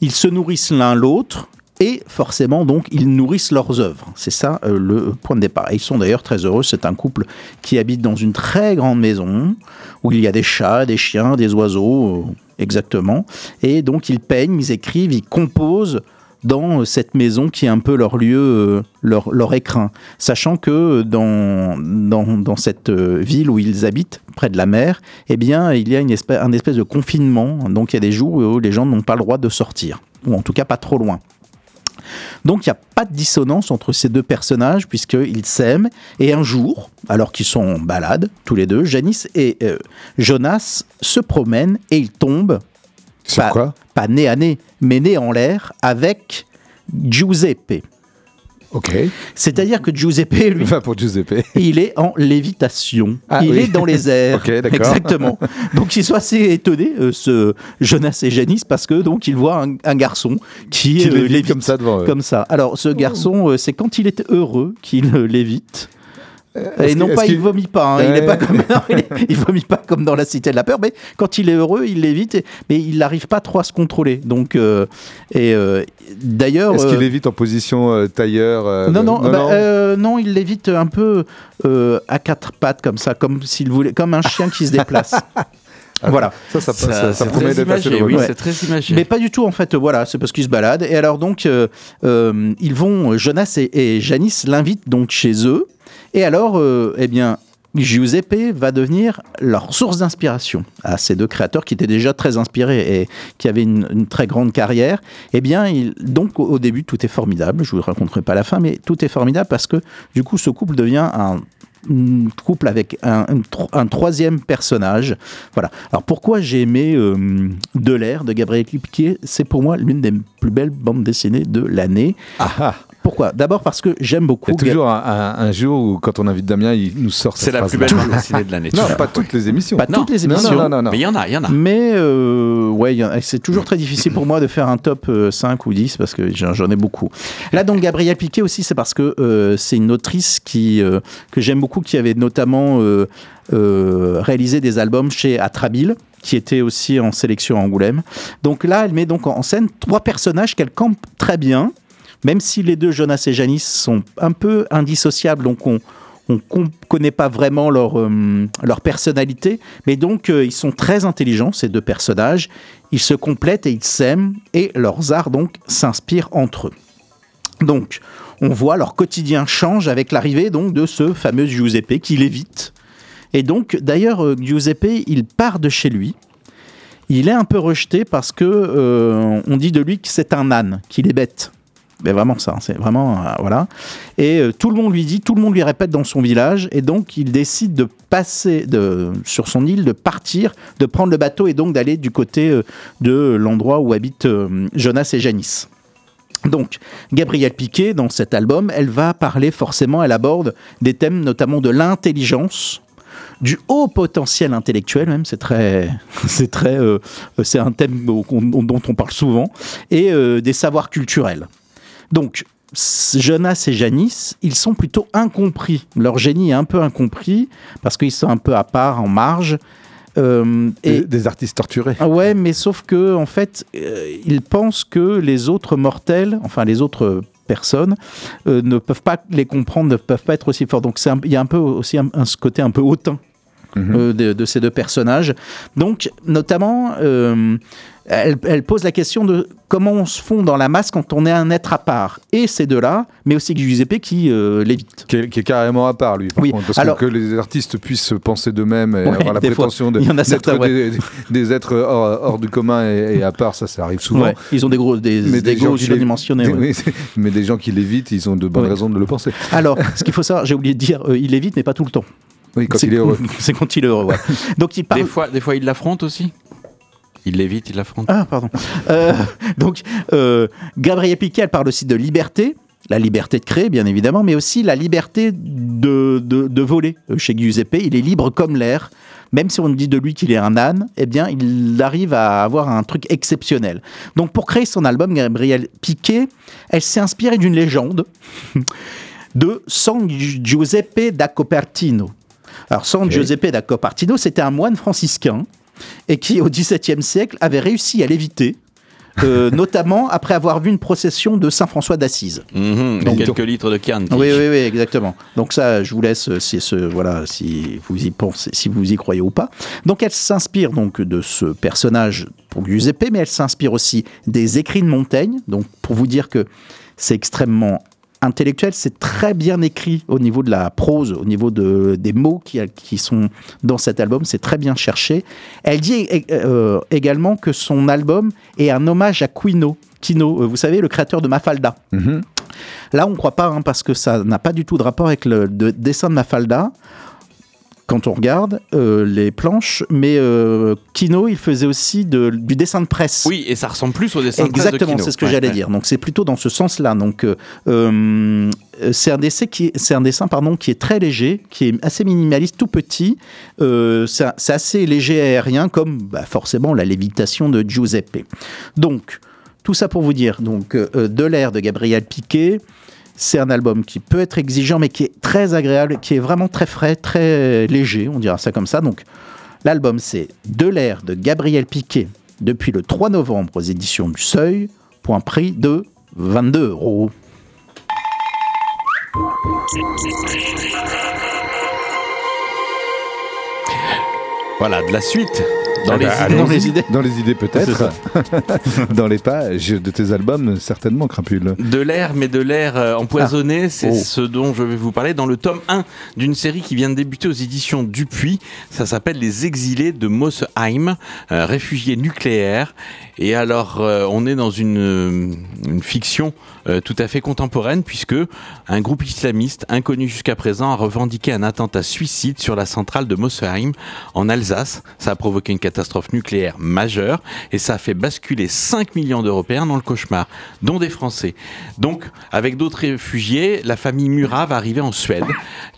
ils se nourrissent l'un l'autre et forcément donc ils nourrissent leurs œuvres. C'est ça euh, le point de départ. Et ils sont d'ailleurs très heureux. C'est un couple qui habite dans une très grande maison où il y a des chats, des chiens, des oiseaux, euh, exactement. Et donc ils peignent, ils écrivent, ils composent dans cette maison qui est un peu leur lieu, euh, leur, leur écrin. Sachant que dans, dans, dans cette euh, ville où ils habitent, près de la mer, eh bien, il y a une espèce, un espèce de confinement. Donc il y a des jours où les gens n'ont pas le droit de sortir. Ou en tout cas pas trop loin. Donc il n'y a pas de dissonance entre ces deux personnages puisqu'ils s'aiment. Et un jour, alors qu'ils sont en balade, tous les deux, Janice et euh, Jonas se promènent et ils tombent, Sur pas, quoi? pas nez à nez, mais nez en l'air avec Giuseppe. Ok. C'est-à-dire que Giuseppe, lui, Enfin, pour Giuseppe. il est en lévitation. Ah, il oui. est dans les airs. Ok, d'accord. Exactement. Donc ils sont assez étonnés, euh, ce Jonas et Janice, parce que donc ils voient un, un garçon qui, Qui euh, lévite lévite comme ça devant eux. Comme ça. Alors ce garçon, euh, c'est quand il est heureux qu'il euh, lévite. Est-ce Et non pas, il vomit pas. hein, il, est pas comme, non, il, est- il vomit pas comme dans la Cité de la peur. Mais quand il est heureux, il lévite, et- mais il n'arrive pas trop à se contrôler. Donc euh, et euh, d'ailleurs. Est-ce euh, qu'il évite en position euh, tailleur euh, non, non, bah, euh, non, il l'évite un peu euh, à quatre pattes comme ça, comme s'il voulait, comme un chien qui se déplace. voilà. Ça, ça, ça, Ça, ça c'est promet très d'être assez imagé, drôle. oui, Ouais. c'est très imagé. Mais pas du tout en fait. Voilà, c'est parce qu'ils se baladent. Et alors donc, euh, euh, ils vont, Jonas et, et Janice l'invitent donc chez eux. Et alors, euh, eh bien, Giuseppe va devenir leur source d'inspiration à ces deux créateurs qui étaient déjà très inspirés et qui avaient une, très grande carrière. Eh bien, donc au début, tout est formidable. Je vous raconterai pas la fin, mais tout est formidable parce que du coup, ce couple devient un couple avec un, un tro- un troisième personnage. Voilà. Alors pourquoi j'ai aimé euh, De l'air de Gabriel Piquet C'est pour moi l'une des plus belles bandes dessinées de l'année. Ah, ah. Pourquoi? D'abord parce que j'aime Il y beaucoup. a toujours un, un- un jour où, quand on invite Damien, il nous sort C'est la plus belle bande dessinée de l'année. Non, pas toutes les émissions. Pas Non. toutes les émissions. non, non, non, non. Mais il y en a, il y en a. Mais euh, ouais, il c'est toujours très difficile pour moi de faire un top euh, 5 ou 10 parce que j'en ai beaucoup. Là, donc, Gabrielle Piquet aussi, c'est parce que euh, c'est une autrice qui, euh, que j'aime beaucoup, qui avait notamment euh, euh, réalisé des albums chez Atrabile qui était aussi en sélection à Angoulême. Donc là, elle met donc en scène trois personnages qu'elle campe très bien, même si les deux, Jonas et Janice, sont un peu indissociables, donc on ne connaît pas vraiment leur, euh, personnalité, mais donc euh, ils sont très intelligents, ces deux personnages. Ils se complètent et ils s'aiment, et leurs arts donc s'inspirent entre eux. Donc, on voit leur quotidien change avec l'arrivée donc de ce fameux Giuseppe qui l'évite. Et donc, d'ailleurs, euh, Giuseppe, il part de chez lui. Il est un peu rejeté parce que on dit de lui que c'est un âne, qu'il est bête. Mais vraiment ça, c'est vraiment euh, voilà. Et euh, tout le monde lui dit, tout le monde lui répète dans son village, et donc il décide de passer de, sur son île, de partir, de prendre le bateau et donc d'aller du côté euh, de l'endroit où habitent Jonas et Janice. Donc, Gabrielle Piquet, dans cet album, elle va parler forcément, elle aborde des thèmes notamment de l'intelligence, du haut potentiel intellectuel même, c'est très, c'est très, c'est un thème dont on parle souvent, et des savoirs culturels. Donc, Jonas et Janice, ils sont plutôt incompris. Leur génie est un peu incompris parce qu'ils sont un peu à part, en marge. Euh, et Des, des artistes torturés. ah ouais, mais sauf que en fait, euh, ils pensent que les autres mortels, enfin les autres personnes, euh, ne peuvent pas les comprendre, ne peuvent pas être aussi forts. Donc il y a un peu aussi un, un- ce côté un peu hautain. Mhm. euh, de, de ces deux personnages. Donc, notamment, euh, elle, elle pose la question de comment on se fond dans la masse quand on est un être à part. Et ces deux-là, mais aussi Giuseppe qui euh, l'évite. Qui est, qui est carrément à part, lui. Par Oui, contre, parce alors- que, que les artistes puissent penser d'eux-mêmes et Ouais, avoir la prétention d'être ouais. des, des êtres hors, hors du commun et, et à part, ça, ça arrive souvent. Ouais, ils ont des gros des, Mais des qui surdimensionnés. c'est- mais des gens qui l'évitent, ils ont de bonnes raisons de le penser. Alors, ce qu'il faut savoir, j'ai oublié de dire, il évite, mais pas tout le temps. Oui, quand C'est- il est heureux. C'est quand il est heureux. Donc il parle. Des fois, des fois, il l'affronte aussi. Il l'évite, il l'affronte. Ah, pardon. Euh, donc, euh, Gabrielle Piquet, elle parle aussi de liberté. La liberté de créer, bien évidemment, mais aussi la liberté de, de, de voler. Euh, Chez Giuseppe, il est libre comme l'air. Même si on dit de lui qu'il est un âne, eh bien, il arrive à avoir un truc exceptionnel. Donc, pour créer son album, Gabrielle Piquet, elle s'est inspirée d'une légende de San Giuseppe da Copertino. Alors, San. Giuseppe da Copertino, c'était un moine franciscain et qui, au XVIIe siècle, avait réussi à l'éviter, euh, notamment après avoir vu une procession de Saint François d'Assise. Mhm, Donc- quelques litres de canne. Oui, oui, oui, exactement. Donc ça, je vous laisse, euh, si, ce, voilà, si vous y pensez, si vous y croyez ou pas. Donc elle s'inspire donc de ce personnage pour Giuseppe, mais elle s'inspire aussi des écrits de Montaigne. Donc pour vous dire que c'est extrêmement intellectuel, c'est très bien écrit au niveau de la prose, au niveau de, des mots qui, qui sont dans cet album, c'est très bien cherché. Elle dit euh, également que son album est un hommage à Quino. Quino, euh, vous savez, le créateur de Mafalda. Mhm. Là, on ne croit pas, hein, parce que ça n'a pas du tout de rapport avec le de- dessin de Mafalda. Quand on regarde euh, les planches, mais euh, Kino, il faisait aussi de- du dessin de presse. Oui, et ça ressemble plus au dessin de presse Exactement, c'est ce que Ouais, j'allais ouais. dire. Donc c'est plutôt dans ce sens-là. Donc euh, c'est un dessin qui, c'est un dessin pardon qui est très léger, qui est assez minimaliste, tout petit. C'est assez léger aérien, comme bah, forcément la lévitation de Giuseppe. Donc tout ça pour vous dire donc de l'air de Gabriel Piquet. C'est un album qui peut être exigeant, mais qui est très agréable, qui est vraiment très frais, très léger, on dira ça comme ça. Donc, l'album, c'est De l'air de Gabriel Piquet depuis le 3 novembre aux éditions du Seuil, pour un prix de 22 euros. Voilà, de la suite Dans les bah, idées. Dans les idées. Dans les idées peut-être. dans les pages de tes albums, certainement, Crapule. De l'air, mais de l'air euh, empoisonné, c'est Oh. ce dont je vais vous parler dans le tome 1 d'une série qui vient de débuter aux éditions Dupuis. Ça s'appelle Les Exilés de Mosheim, euh, réfugiés nucléaires. Et alors, euh, on est dans une, une fiction euh, tout à fait contemporaine, puisque un groupe islamiste inconnu jusqu'à présent a revendiqué un attentat suicide sur la centrale de Mosheim en Alsace. Ça a provoqué une catastrophe nucléaire majeure et ça a fait basculer 5 millions d'Européens dans le cauchemar, dont des Français. Donc, avec d'autres réfugiés, la famille Murat va arriver en Suède,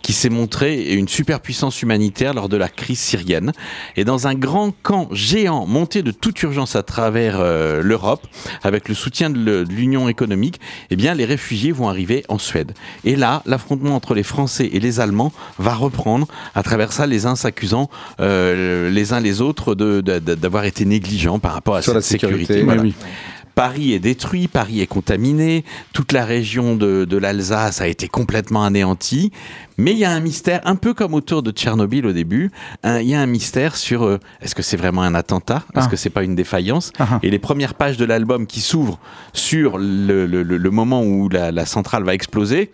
qui s'est montrée une superpuissance humanitaire lors de la crise syrienne. Et dans un grand camp géant monté de toute urgence à travers euh, l'Europe, avec le soutien de l'Union économique, eh bien, les réfugiés vont arriver en Suède. Et là, l'affrontement entre les Français et les Allemands va reprendre, à travers ça, les uns s'accusant euh, les uns les autres de- d'avoir été négligents par rapport à Sur cette la sécurité, sécurité. oui, Voilà. oui. Paris est détruit, Paris est contaminé, toute la région de, de l'Alsace a été complètement anéantie, mais il y a un mystère, un peu comme autour de Tchernobyl au début, hein, il y a un mystère sur euh, est-ce que c'est vraiment un attentat, est-ce Ah. que c'est pas une défaillance, Ah ah. et les premières pages de l'album qui s'ouvrent sur le, le- le- le moment où la, la centrale va exploser,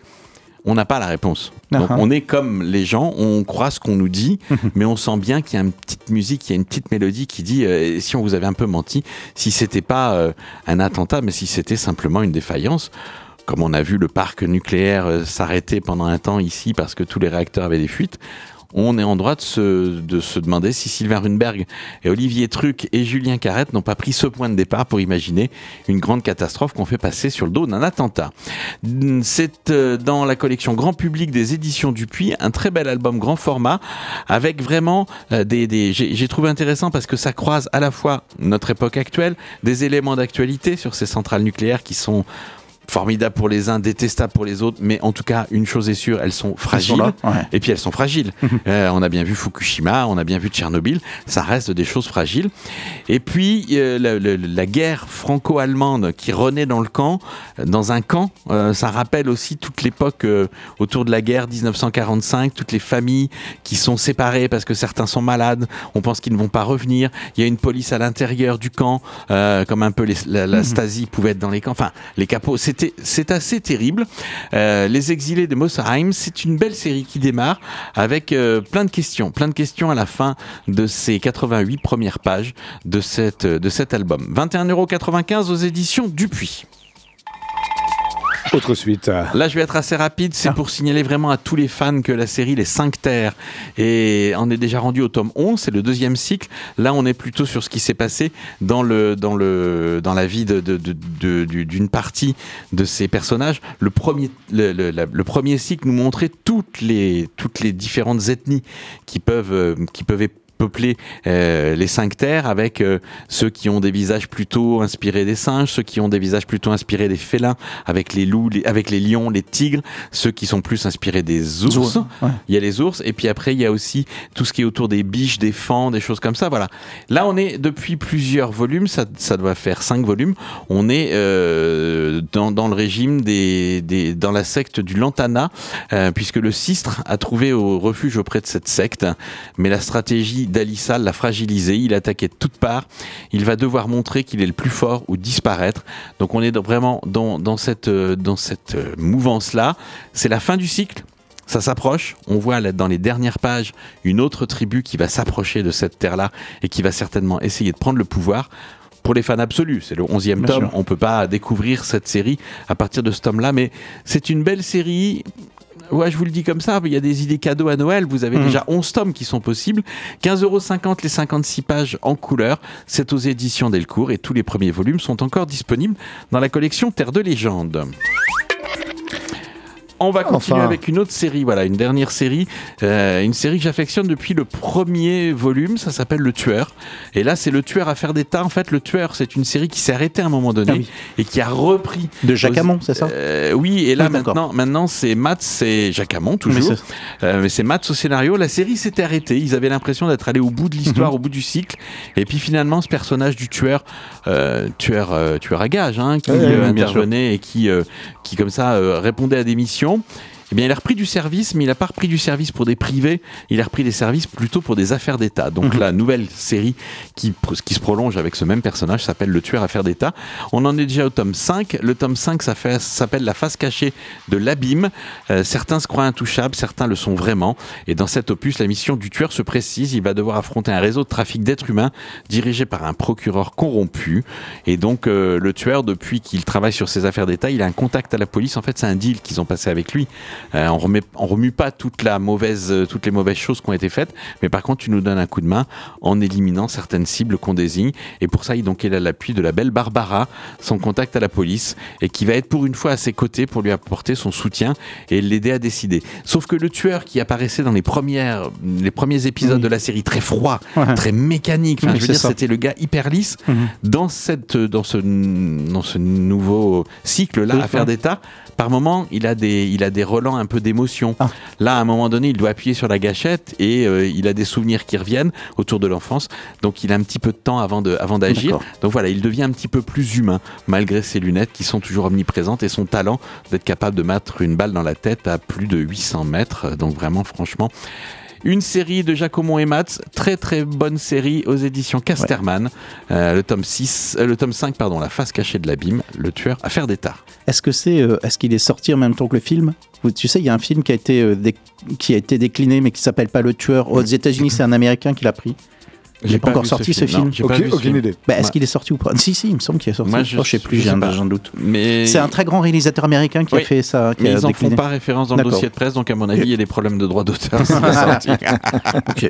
on n'a pas la réponse. Donc Ah ah. on est comme les gens, on croit ce qu'on nous dit, mais on sent bien qu'il y a une petite musique, il y a une petite mélodie qui dit euh, si on vous avait un peu menti, si c'était pas euh, un attentat, mais si c'était simplement une défaillance. Comme on a vu le parc nucléaire euh, s'arrêter pendant un temps ici parce que tous les réacteurs avaient des fuites, on est en droit de se, de se demander si Sylvain Runberg et Olivier Truc et Julien Carrette n'ont pas pris ce point de départ pour imaginer une grande catastrophe qu'on fait passer sur le dos d'un attentat. C'est euh, dans la collection grand public des éditions Dupuis, un très bel album grand format avec vraiment euh, des, des j'ai j'ai trouvé intéressant parce que ça croise à la fois notre époque actuelle, des éléments d'actualité sur ces centrales nucléaires qui sont formidables pour les uns, détestables pour les autres, mais en tout cas, une chose est sûre, elles sont fragiles. là, ouais. Et puis elles sont fragiles. Euh, on a bien vu Fukushima, on a bien vu Tchernobyl, ça reste des choses fragiles. Et puis euh, la guerre franco-allemande qui renaît dans le camp, euh, dans un camp, euh, ça rappelle aussi toute l'époque autour de la guerre 1945, toutes les familles qui sont séparées parce que certains sont malades, on pense qu'ils ne vont pas revenir. Il y a une police à l'intérieur du camp, comme un peu les- la, la Stasi pouvait être dans les camps. Enfin, les capots, c'était c'est assez terrible. Euh, les exilés de Mosheim, c'est une belle série qui démarre avec euh, plein de questions, plein de questions à la fin de ces 88 premières pages de, cette, de cet album. 21,95€ aux éditions Dupuis. Autre suite. Là, je vais être assez rapide. C'est pour signaler vraiment à tous les fans que la série Les 5 Terres et on est déjà rendu au tome 11. C'est le deuxième cycle. Là, on est plutôt sur ce qui s'est passé dans, le, dans, le, dans la vie d'une de, de, de, partie de ces personnages. Le premier, le, le- le premier cycle nous montrait toutes les, toutes les différentes ethnies qui peuvent, euh, qui peuvent peupler euh, les cinq terres avec euh, ceux qui ont des visages plutôt inspirés des singes, ceux qui ont des visages plutôt inspirés des félins, avec les loups, les- avec les lions, les tigres, ceux qui sont plus inspirés des ours. Ouais. Il y a les ours et puis après il y a aussi tout ce qui est autour des biches, des fans, des choses comme ça. Voilà. Là on est depuis plusieurs volumes, ça, ça doit faire cinq volumes. On est euh, dans, dans le régime des, des dans la secte du Lantana, puisque le Sistre a trouvé au refuge auprès de cette secte, mais la stratégie d'Alissal l'a fragilisé. Il attaquait de toutes parts. Il va devoir montrer qu'il est le plus fort ou disparaître. Donc on est vraiment dans, dans cette euh, dans cette euh, mouvance là. C'est la fin du cycle. Ça s'approche. On voit là, dans les dernières pages une autre tribu qui va s'approcher de cette terre-là et qui va certainement essayer de prendre le pouvoir. Pour les fans absolus, c'est le 11e Bien tome. sûr. On peut pas découvrir cette série à partir de ce tome-là, mais c'est une belle série. Ouais, je vous le dis comme ça, il y a des idées cadeaux à Noël. Vous avez Mhm. déjà 11 tomes qui sont possibles. 15,50€ les 56 pages en couleur. C'est aux éditions Delcourt et tous les premiers volumes sont encore disponibles dans la collection Terre de légende. On va continuer Enfin. avec une autre série, voilà, une dernière série, euh, une série que j'affectionne depuis le premier volume, ça s'appelle Le Tueur. Et là, c'est Le Tueur à faire des tas. En fait, Le Tueur, c'est une série qui s'est arrêtée à un moment donné Ah oui. et qui a repris. De Jacques Hamon, c'est ça Euh, Oui, et là Oui, d'accord. maintenant, maintenant c'est Matt, c'est Jacques Hamon Mais toujours, c'est- Euh, mais c'est Matt au scénario. La série s'était arrêtée. Ils avaient l'impression d'être allés au bout de Mhm. l'histoire, au bout du cycle. Et puis finalement, ce personnage du tueur, euh, tueur, euh, tueur à gage, hein, qui Ouais, euh, intervenait et qui, euh, qui comme ça euh, répondait à des missions. então eh bien, il a repris du service, mais il n'a pas repris du service pour des privés, il a repris des services plutôt pour des affaires d'État. Donc la nouvelle série qui, qui se prolonge avec ce même personnage s'appelle Le tueur affaires d'État. On en est déjà au tome 5. Le tome 5 ça fait- ça s'appelle La face cachée de l'abîme. Euh, certains se croient intouchables, certains le sont vraiment. Et dans cet opus, la mission du tueur se précise. Il va devoir affronter un réseau de trafic d'êtres humains dirigé par un procureur corrompu. Et donc, euh, le tueur, depuis qu'il travaille sur ses affaires d'État, il a un contact à la police. En fait, c'est un deal qu'ils ont passé avec lui. Euh, on remet, on remue pas toute la mauvaise, euh, toutes les mauvaises choses qui ont été faites, mais par contre, tu nous donnes un coup de main en éliminant certaines cibles qu'on désigne. Et pour ça, il donc il a l'appui de la belle Barbara, son contact à la police, et qui va être pour une fois à ses côtés pour lui apporter son soutien et l'aider à décider. Sauf que le tueur qui apparaissait dans les premières, les premiers épisodes Oui. de la série, très froid, Ouais. très mécanique. Enfin, Oui, je veux dire, c'était le gars hyper lisse. Mhm. Dans cette, dans ce, dans ce nouveau cycle-là, Oui, affaire ouais. d'État, par moment, il a des, il a des relents un peu d'émotion. Ah. Là, à un moment donné, il doit appuyer sur la gâchette et euh, il a des souvenirs qui reviennent autour de l'enfance. Donc, il a un petit peu de temps avant de, avant d'agir. Donc voilà, il devient un petit peu plus humain malgré ses lunettes qui sont toujours omniprésentes et son talent d'être capable de mettre une balle dans la tête à plus de 800 mètres. Donc vraiment, franchement. Une série de Giacomo et Mats, très très bonne série aux éditions Casterman. Euh, le tome 6, euh, le tome 5, pardon, La face cachée de l'abîme, le tueur, affaire d'État. Est-ce que c'est, euh, est-ce qu'il est sorti en même temps que le film? Tu sais, il y a un film qui a été qui a été décliné, mais qui s'appelle pas Le Tueur. Aux États-Unis, c'est un Américain qui l'a pris. Il est pas encore sorti, ce film Non, j'ai pas Ok, vu ce aucune film. idée. Bah, est-ce qu'il est sorti ou pas? Si, si, il me semble qu'il est sorti. Moi, je- Oh, je sais plus, j'ai un, pas. j'ai doute. Mais C'est un très grand réalisateur américain qui Oui. a fait ça. Qui mais a ils en font pas référence dans le dossier de presse, donc à mon avis, il y a des problèmes de droit d'auteur. Ok.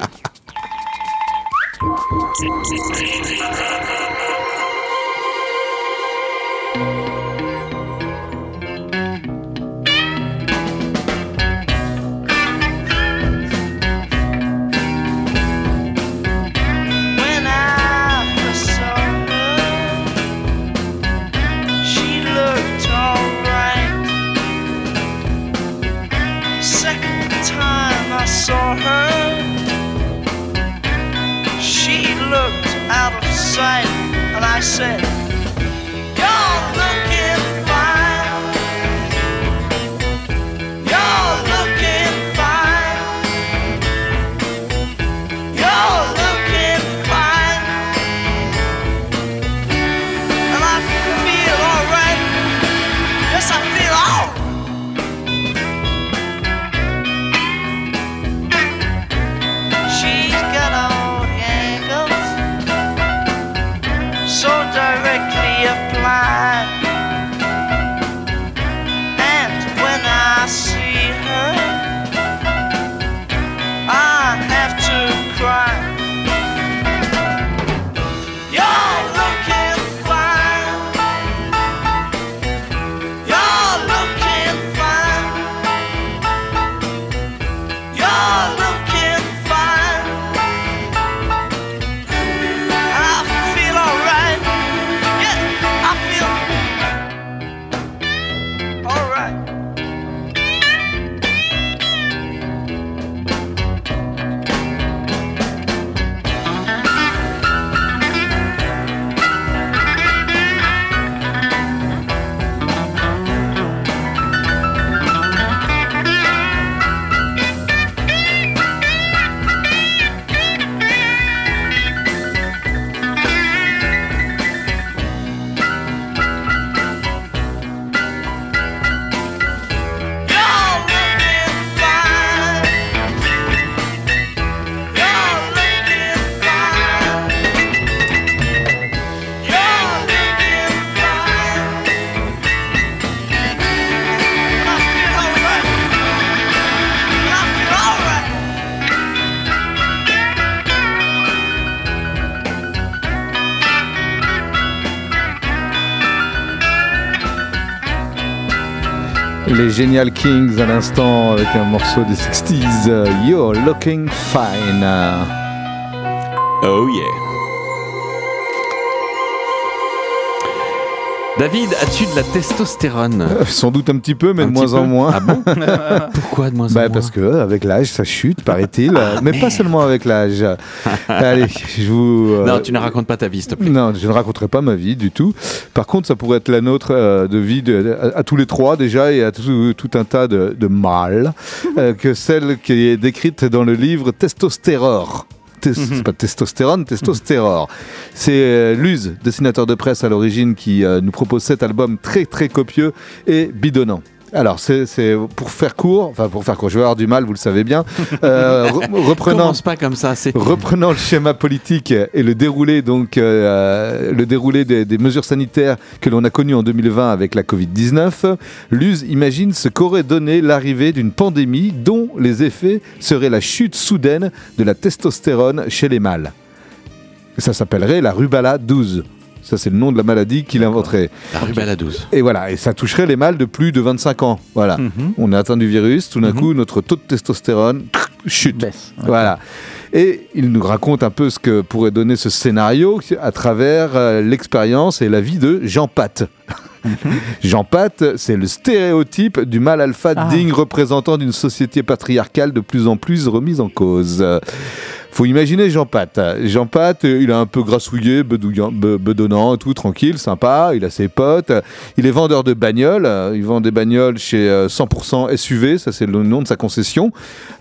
Genial Kings à l'instant avec un morceau des 60s, euh, You're Looking Fine. Oh yeah. David, as-tu de la testostérone Euh, Sans doute un petit peu, mais Un de moins en moins. Ah bon Pourquoi de moins en Bah, moins parce que euh, avec l'âge, ça chute, paraît-il. Ah, mais pas seulement avec l'âge. Allez, je vous. euh, Non, tu ne racontes pas ta vie, s'il te plaît. Non, je ne raconterai pas ma vie du tout. Par contre, ça pourrait être la nôtre de vie de- à, à tous les trois déjà et à tout, tout un tas de, de mal que celle qui est décrite dans le livre Testostérore. Tes- C'est pas testostérone, testostérore. C'est euh, Luz, dessinateur de presse à l'origine, qui euh, nous propose cet album très très copieux et bidonnant. Alors, c'est pour faire court, enfin pour faire court, je vais avoir du mal, vous le savez bien. Euh, re- reprenant, Commence pas comme ça, c'est. Reprenant le schéma politique et le déroulé, donc, euh, le déroulé des, des mesures sanitaires que l'on a connues en 2020 avec la Covid-19, Luz imagine ce qu'aurait donné l'arrivée d'une pandémie dont les effets seraient la chute soudaine de la testostérone chez les mâles. Ça s'appellerait la rubella 12. Ça, c'est le nom de la maladie qu'il inventerait. La rubelle à 12. Et voilà, et ça toucherait les mâles de plus de 25 ans. Voilà. On est atteint du virus, tout d'un coup, notre taux de testostérone chute. Baisse. Voilà. Et il nous raconte un peu ce que pourrait donner ce scénario à travers euh, l'expérience et la vie de Jean Pat. Jean Pat, c'est le stéréotype du mâle alpha Ah. digne représentant d'une société patriarcale de plus en plus remise en cause. Faut imaginer Jean Pat. Jean Pat, euh, il est un peu grassouillé, bedonnant, tout tranquille, sympa. Il a ses potes. Il est vendeur de bagnoles. Euh, Il vend des bagnoles chez euh, 100% SUV. Ça, c'est le nom de sa concession.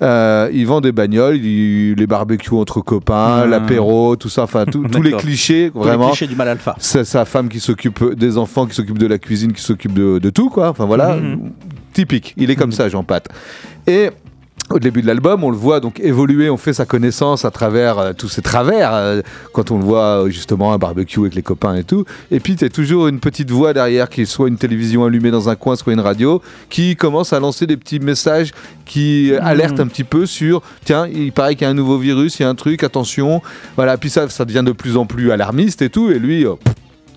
Euh, il vend des bagnoles. Il, les barbecues entre copains, Mmh. l'apéro, tout ça. Enfin, tous les clichés, Pour les vraiment. clichés du mal alpha. C'est sa femme qui s'occupe des enfants, qui s'occupe de la cuisine, qui s'occupe de, de tout, quoi. Enfin voilà, Mhm. typique. Il est comme ça, Jean Pat. Et au début de l'album, on le voit donc évoluer, on fait sa connaissance à travers euh, tous ses travers, euh, quand on le voit euh, justement à un barbecue avec les copains et tout. Et puis, tu as toujours une petite voix derrière, qui est soit une télévision allumée dans un coin, soit une radio, qui commence à lancer des petits messages qui euh, alertent un petit peu sur tiens, il paraît qu'il y a un nouveau virus, il y a un truc, attention. Voilà, puis ça, ça devient de plus en plus alarmiste et tout. Et lui, euh,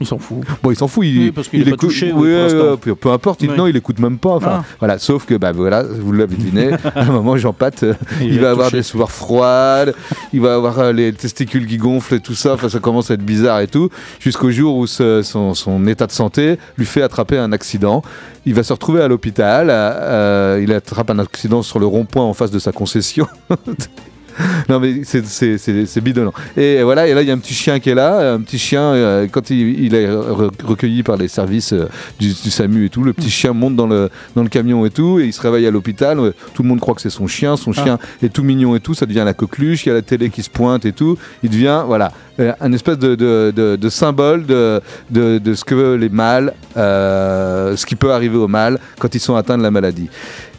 Il s'en fout. Bon, il s'en fout, il, Oui, parce qu'il est pas touché, oui, euh, peu, peu importe, il, Oui. non, il écoute même pas. Enfin, Ah. voilà. Sauf que, bah voilà, vous l'avez deviné, à un moment, Jean Pat, euh, il, Il va avoir touché. des sueurs froides, il va avoir euh, les testicules qui gonflent et tout ça. Enfin, ça commence à être bizarre et tout, jusqu'au jour où ce- son, son état de santé lui fait attraper un accident. Il va se retrouver à l'hôpital. il attrape un accident sur le rond-point en face de sa concession. Non mais c'est- bidonnant. Et voilà, et là il y a un petit chien qui est là, un petit chien, euh, quand il, il est re- recueilli par les services euh, du, du SAMU et tout, le petit chien monte dans le, dans le camion et tout, et il se réveille à l'hôpital, euh, tout le monde croit que c'est son chien, son chien est tout mignon et tout, ça devient la coqueluche, il y a la télé qui se pointe et tout, il devient, voilà, un espèce de, de, de- de symbole de, de, de ce que les mâles, ce qui peut arriver aux mâles quand ils sont atteints de la maladie.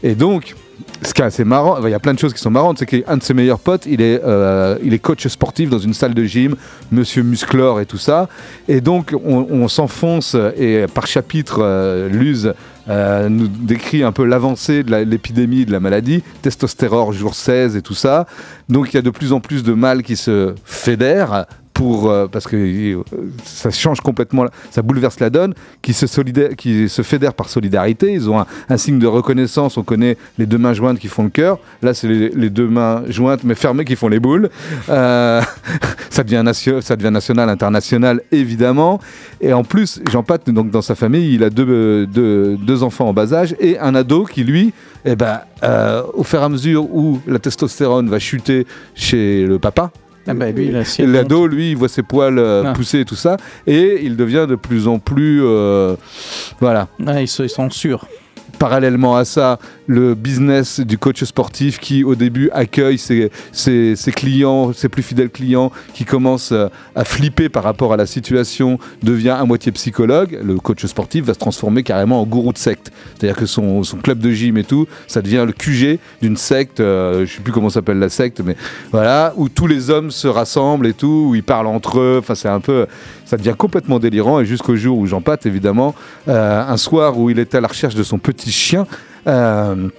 Et donc, ce qui assez marrant, il y a plein de choses qui sont marrantes, c'est qu'un de ses meilleurs potes, il est, euh, coach sportif dans une salle de gym, monsieur Musclor et tout ça. Et donc, on, on s'enfonce, et par chapitre, euh, Luz euh, nous décrit un peu l'avancée de l'épidémie de la maladie, testostérone jour 16 et tout ça. Donc, il y a de plus en plus de mâles qui se fédèrent pour euh, parce que euh, ça change complètement, ça bouleverse la donne, qui se qui se fédèrent par solidarité. Ils ont un, signe de reconnaissance. On connaît les deux mains jointes qui font le cœur. Là, c'est les, deux mains jointes mais fermées qui font les boules. Euh, ça devient ça devient national, international, évidemment. Et en plus, Jean Pat, donc dans sa famille, il a deux, deux, deux enfants en bas âge et un ado qui lui, eh ben, au fur et à mesure où la testostérone va chuter chez le papa. Ah bah, lui, L'ado, lui, il voit ses poils euh, Ah. pousser et tout ça, et il devient de plus en plus, euh, voilà. Ah, ils sont sûrs. Parallèlement à ça, le business du coach sportif qui, au début, accueille ses, clients, ses plus fidèles clients, qui commencent euh, à flipper par rapport à la situation, devient à moitié psychologue. Le coach sportif va se transformer carrément en gourou de secte. C'est-à-dire que son, son club de gym et tout, ça devient le QG d'une secte, euh, je sais plus comment s'appelle la secte, mais voilà, où tous les hommes se rassemblent et tout, où ils parlent entre eux. Enfin, c'est un peu, ça devient complètement délirant. Et jusqu'au jour où Jean Pat, évidemment, euh, un soir où il était à la recherche de son petit chien. euh,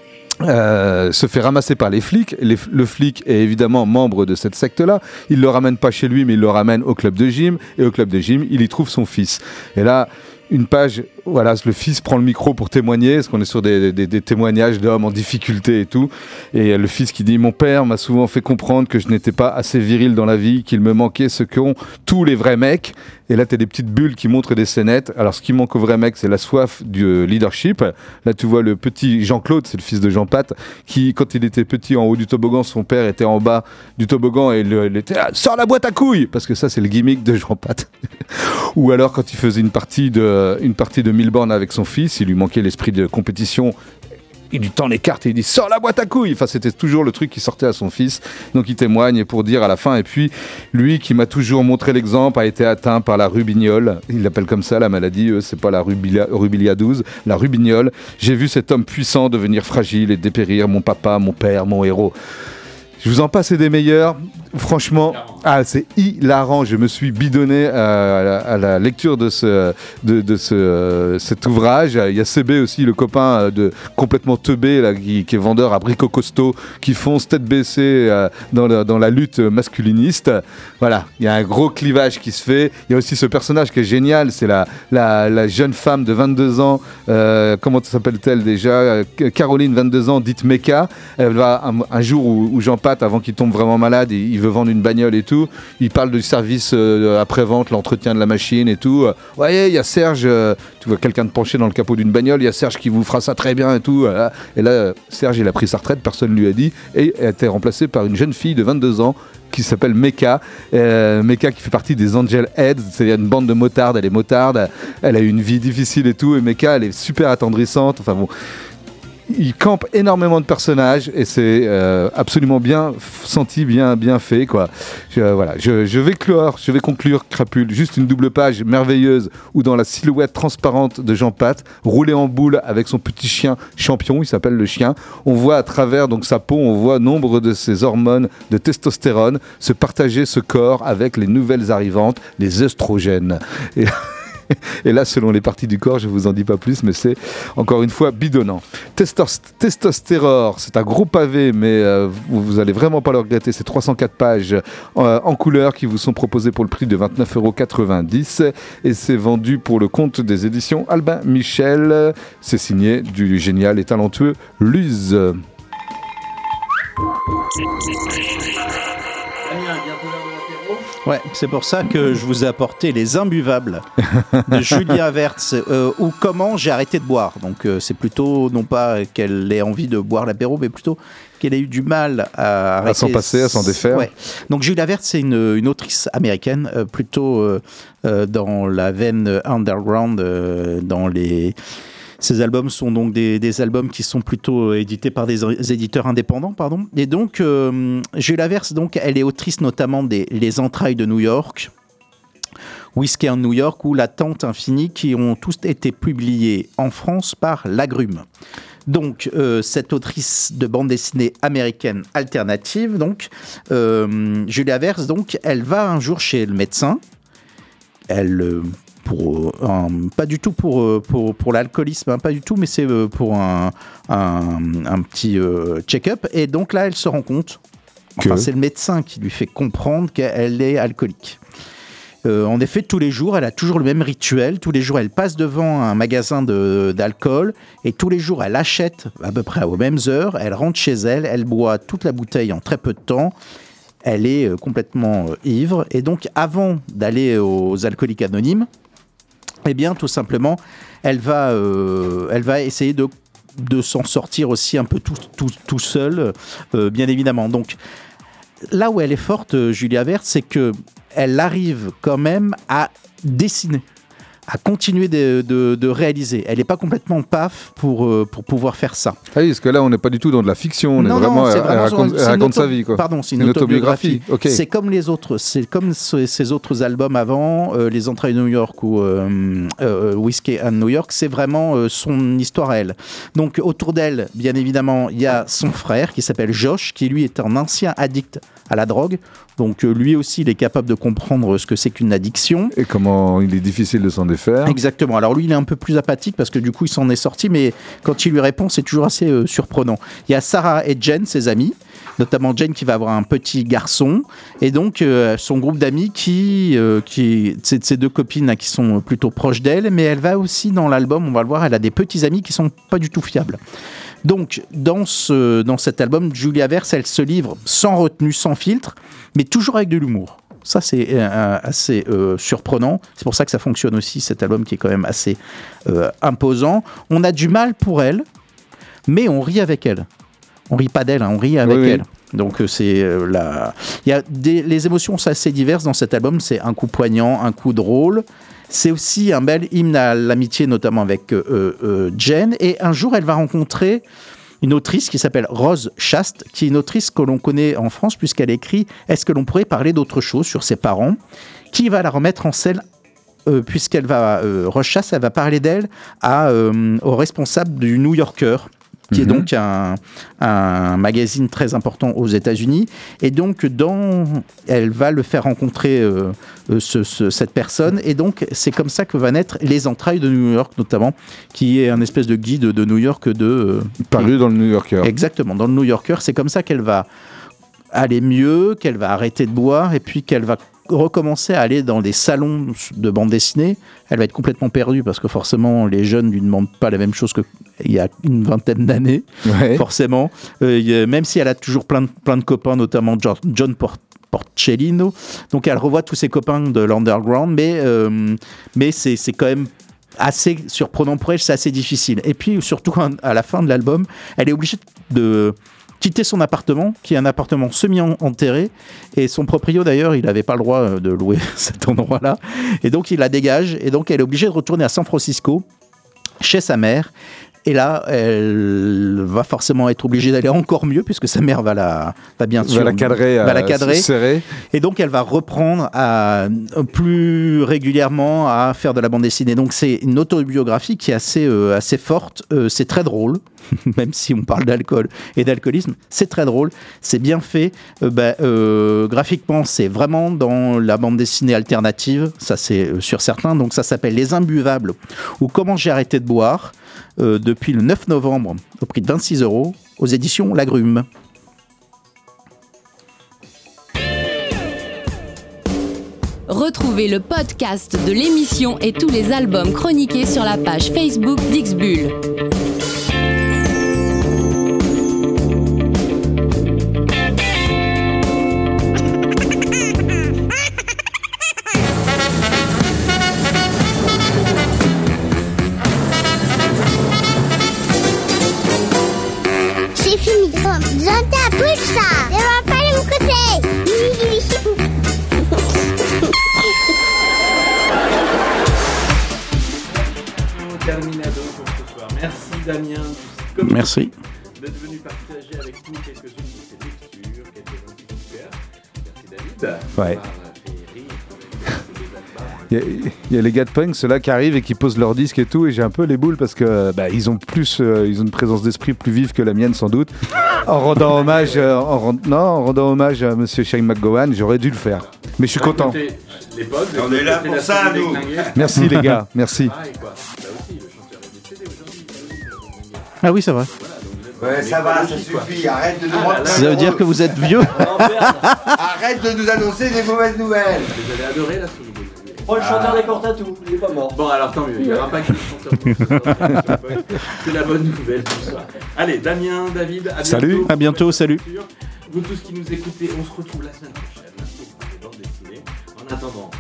euh, se fait ramasser par les flics. Le flic est évidemment membre de cette secte-là. Il le ramène pas chez lui, mais il le ramène au club de gym. Et au club de gym, il y trouve son fils. Et là, une page, voilà, le fils prend le micro pour témoigner, parce qu'on est sur des, témoignages d'hommes en difficulté et tout. Et le fils qui dit Mon père m'a souvent fait comprendre que je n'étais pas assez viril dans la vie, qu'il me manquait ce qu'ont tous les vrais mecs. Et là, tu as des petites bulles qui montrent des scénettes. Alors, ce qui manque aux vrais mecs, c'est la soif du euh, leadership. Là, tu vois le petit Jean-Claude, c'est le fils de Jean-Pat, qui, quand il était petit en haut du toboggan, son père était en bas du toboggan et le- il était ah, Sors la boîte à couilles Parce que ça, c'est le gimmick de Jean-Pat. Ou alors, quand il faisait une partie, de, une partie de 1000 bornes avec son fils, il lui manquait l'esprit de compétition. Il lui tend les cartes et il dit Sors la boîte à couilles Enfin, c'était toujours le truc qui sortait à son fils. Donc, il témoigne pour dire à la fin. Et puis, lui qui m'a toujours montré l'exemple a été atteint par la rubignole. Il l'appelle comme ça, la maladie. C'est pas la rubilia, rubilia 12, la rubignole. J'ai vu cet homme puissant devenir fragile et dépérir. Mon papa, mon père, mon héros. Je vous en passe des meilleurs. Franchement, ah, c'est hilarant. Je me suis bidonné à, la, à la lecture de, ce, de, de ce, euh, cet ouvrage. Il y a CB aussi, le copain euh, de complètement teubé, là, qui, qui est vendeur à Brico Costo, qui fonce tête baissée euh, dans, la, dans la lutte masculiniste. Voilà, il y a un gros clivage qui se fait. Il y a aussi ce personnage qui est génial. C'est la, la, la jeune femme de 22 ans. euh, comment s'appelle-t-elle déjà Euh, Caroline, 22 ans, dite Meka. Elle va un, un jour où, où Jean Pat, avant qu'il tombe vraiment malade, il, il veut vendre une bagnole et tout. Il parle du service euh, après-vente, l'entretien de la machine et tout. Euh, voyez, il y a Serge, euh, tu vois quelqu'un de penché dans le capot d'une bagnole, il y a Serge qui vous fera ça très bien et tout. Et là, Serge, il a pris sa retraite, personne ne lui a dit, et a été remplacé par une jeune fille de 22 ans qui s'appelle Meka. Euh, Meka qui fait partie des Angel Heads, c'est une bande de motardes, elle est motarde, elle a eu une vie difficile et tout, et Meka, elle est super attendrissante. Enfin bon, il campe énormément de personnages et c'est euh, absolument bien senti, bien, bien fait. Quoi. Je, euh, voilà. je, je vais clore, je vais conclure Crapule. Juste une double page merveilleuse où dans la silhouette transparente de Jean Pat, roulé en boule avec son petit chien champion, il s'appelle le chien, on voit à travers donc sa peau, on voit nombre de ses hormones de testostérone se partager ce corps avec les nouvelles arrivantes, les œstrogènes. et là, selon les parties du corps, je vous en dis pas plus, mais c'est encore une fois bidonnant. Testos- Testostérore, c'est un gros pavé, mais euh, vous, vous allez vraiment pas le regretter. C'est 304 pages euh, en couleur qui vous sont proposées pour le prix de 29,90 euros. Et c'est vendu pour le compte des éditions Albin Michel. C'est signé du génial et talentueux Luz. Ouais, c'est pour ça que je vous ai apporté les imbuvables de Julia Wertz euh, ou comment j'ai arrêté de boire. Donc euh, c'est plutôt non pas qu'elle ait envie de boire l'apéro, mais plutôt qu'elle ait eu du mal à arrêter. s'en passer, à s'en défaire. Ouais. Donc Julia Wertz, c'est une, une autrice américaine, euh, plutôt euh, euh, dans la veine underground, euh, dans les ces albums sont donc des, albums qui sont plutôt euh, édités par des éditeurs indépendants, pardon. Et donc, euh, Julia Verse, donc, elle est autrice notamment des Les Entrailles de New York, Whiskey en New York ou La Tente Infinie, qui ont tous été publiés en France par Lagrume. Donc, euh, cette autrice de bande dessinée américaine alternative, donc, euh, Julia Verse, donc, elle va un jour chez le médecin. Elle, euh, pour, euh, un- pas du tout pour, euh, pour, pour l'alcoolisme, hein, pas du tout, mais c'est euh, pour un, un, un petit euh, check-up. Et donc là, elle se rend compte, enfin, c'est le médecin qui lui fait comprendre qu'elle est alcoolique. Euh, en effet, tous les jours, elle a toujours le même rituel. Tous les jours, elle passe devant un magasin d'alcool et tous les jours, elle achète à peu près aux mêmes heures. Elle rentre chez elle, elle boit toute la bouteille en très peu de temps. Elle est euh, complètement euh, ivre. Et donc, avant d'aller aux alcooliques anonymes, eh bien, tout simplement, elle va, euh, elle va essayer de, de s'en sortir aussi un peu tout, tout, tout seul, euh, bien évidemment. Donc, là où elle est forte, euh, Julia Vert, c'est que elle arrive quand même à dessiner, à continuer de, de- de réaliser. Elle n'est pas complètement paf pour, euh, pour pouvoir faire ça. Ah oui, parce que là, on n'est pas du tout dans de la fiction, on Non, est non, vraiment, c'est elle, vraiment raconte, elle raconte sa vie. Quoi. Pardon, c'est une, Une autobiographie. autobiographie, ok. C'est comme les autres, c'est comme ce- ces autres albums avant, euh, Les Entrailles de New York ou euh, Whiskey and New York, c'est vraiment son histoire à elle. Donc autour d'elle, bien évidemment, il y a son frère qui s'appelle Josh, qui lui est un ancien addict à la drogue. Donc euh, lui aussi, il est capable de comprendre ce que c'est qu'une addiction. Et comment il est difficile de s'en semblait faire. Exactement. Alors lui, il est un peu plus apathique parce que du coup, il s'en est sorti, mais quand il lui répond, c'est toujours assez euh, surprenant. Il y a Sarah et Jen, ses amis, notamment Jen qui va avoir un petit garçon, et donc euh, son groupe d'amis qui, euh, qui c'est ses deux copines là, qui sont plutôt proches d'elle, mais elle va aussi dans l'album, on va le voir, elle a des petits amis qui sont pas du tout fiables. Donc, dans, ce, dans cet album, Julia Verse, elle se livre sans retenue, sans filtre, mais toujours avec de l'humour. Ça, c'est euh, assez euh, surprenant. C'est pour ça que ça fonctionne aussi, cet album qui est quand même assez euh, imposant. On a du mal pour elle, mais on rit avec elle. On rit pas d'elle, hein, on rit avec Oui, oui. elle. Donc c'est la... Il y a des... les émotions sont assez diverses dans cet album. C'est un coup poignant, un coup drôle. C'est aussi un bel hymne à l'amitié, notamment avec euh, euh, Jen. Et un jour, elle va rencontrer une autrice qui s'appelle Rose Chaste, qui est une autrice que l'on connaît en France puisqu'elle écrit Est-ce que l'on pourrait parler d'autre chose sur ses parents? Qui va la remettre en scène euh, puisqu'elle va euh, elle va parler d'elle euh, au responsable du New Yorker qui est Mhm. donc un, un magazine très important aux États-Unis. Et donc, dans, elle va le faire rencontrer euh, euh, ce- ce- cette personne. Et donc, c'est comme ça que va naître Les Entrailles de New York, notamment, qui est un espèce de guide de New York de. euh, Paru dans le New Yorker. Exactement, dans le New Yorker. C'est comme ça qu'elle va aller mieux, qu'elle va arrêter de boire et puis qu'elle va recommencer à aller dans des salons de bande dessinée. Elle va être complètement perdue parce que forcément les jeunes lui demandent pas la même chose qu'il y a une vingtaine d'années, Ouais. forcément. Euh, même si elle a toujours plein de, plein de copains, notamment John, Porcellino. Donc elle revoit tous ses copains de l'underground, mais, euh, mais c'est c'est quand même assez surprenant pour elle, c'est assez difficile. Et puis surtout à la fin de l'album, elle est obligée de quitter son appartement, qui est un appartement semi-enterré, et son proprio d'ailleurs, il n'avait pas le droit euh, de louer cet endroit-là, et donc il la dégage, et donc elle est obligée de retourner à San Francisco, chez sa mère, et là, elle va forcément être obligée d'aller encore mieux, puisque sa mère va la, va bien sûr Va la cadrer, va la euh, cadrer. Et donc, elle va reprendre à, plus régulièrement à faire de la bande dessinée. Donc, c'est une autobiographie qui est assez, euh, assez forte. Euh, c'est très drôle, même si on parle d'alcool et d'alcoolisme. C'est très drôle. C'est bien fait. Euh, bah, euh, graphiquement, c'est vraiment dans la bande dessinée alternative. Ça, c'est euh, sur certains. Donc, ça s'appelle Les Imbuvables ou Comment j'ai arrêté de boire depuis le 9 novembre au prix de 26 euros aux éditions Lagrume. Retrouvez le podcast de l'émission et tous les albums chroniqués sur la page Facebook d'Ixbull. Merci. d'être venu partager avec nous quelques-unes de ces lectures, quelques-uns de cœur. Merci David. Ouais. Les albums. Il y, a- il y a les gars de punk, ceux-là qui arrivent et qui posent leur disque et tout, et j'ai un peu les boules parce que bah, ils ont plus, euh, ils ont une présence d'esprit plus vive que la mienne sans doute. En rendant hommage, euh, en, rend- non, en rendant hommage à Monsieur Shane McGowan, j'aurais dû le faire. Mais je suis content. Écoutez, l'époque, On est là pour ça, nous. Merci les gars, merci. Pareil Ah oui, c'est vrai. Ouais, ça va, ça suffit. Arrête de nous Ah là rendre là. Ça veut dire que vous êtes vieux Arrête de nous annoncer des mauvaises nouvelles. Vous avez adoré la souris. Oh, le chanteur des Cortatou, il est pas mort. Bon, alors tant mieux, il n'y aura pas que le chanteur. pour ce soir. C'est la bonne nouvelle du soir. Allez, Damien, David, à bientôt. Salut. À bientôt, salut. Vous tous qui nous écoutez, on se retrouve la semaine prochaine pour des bandes dessinées. En attendant,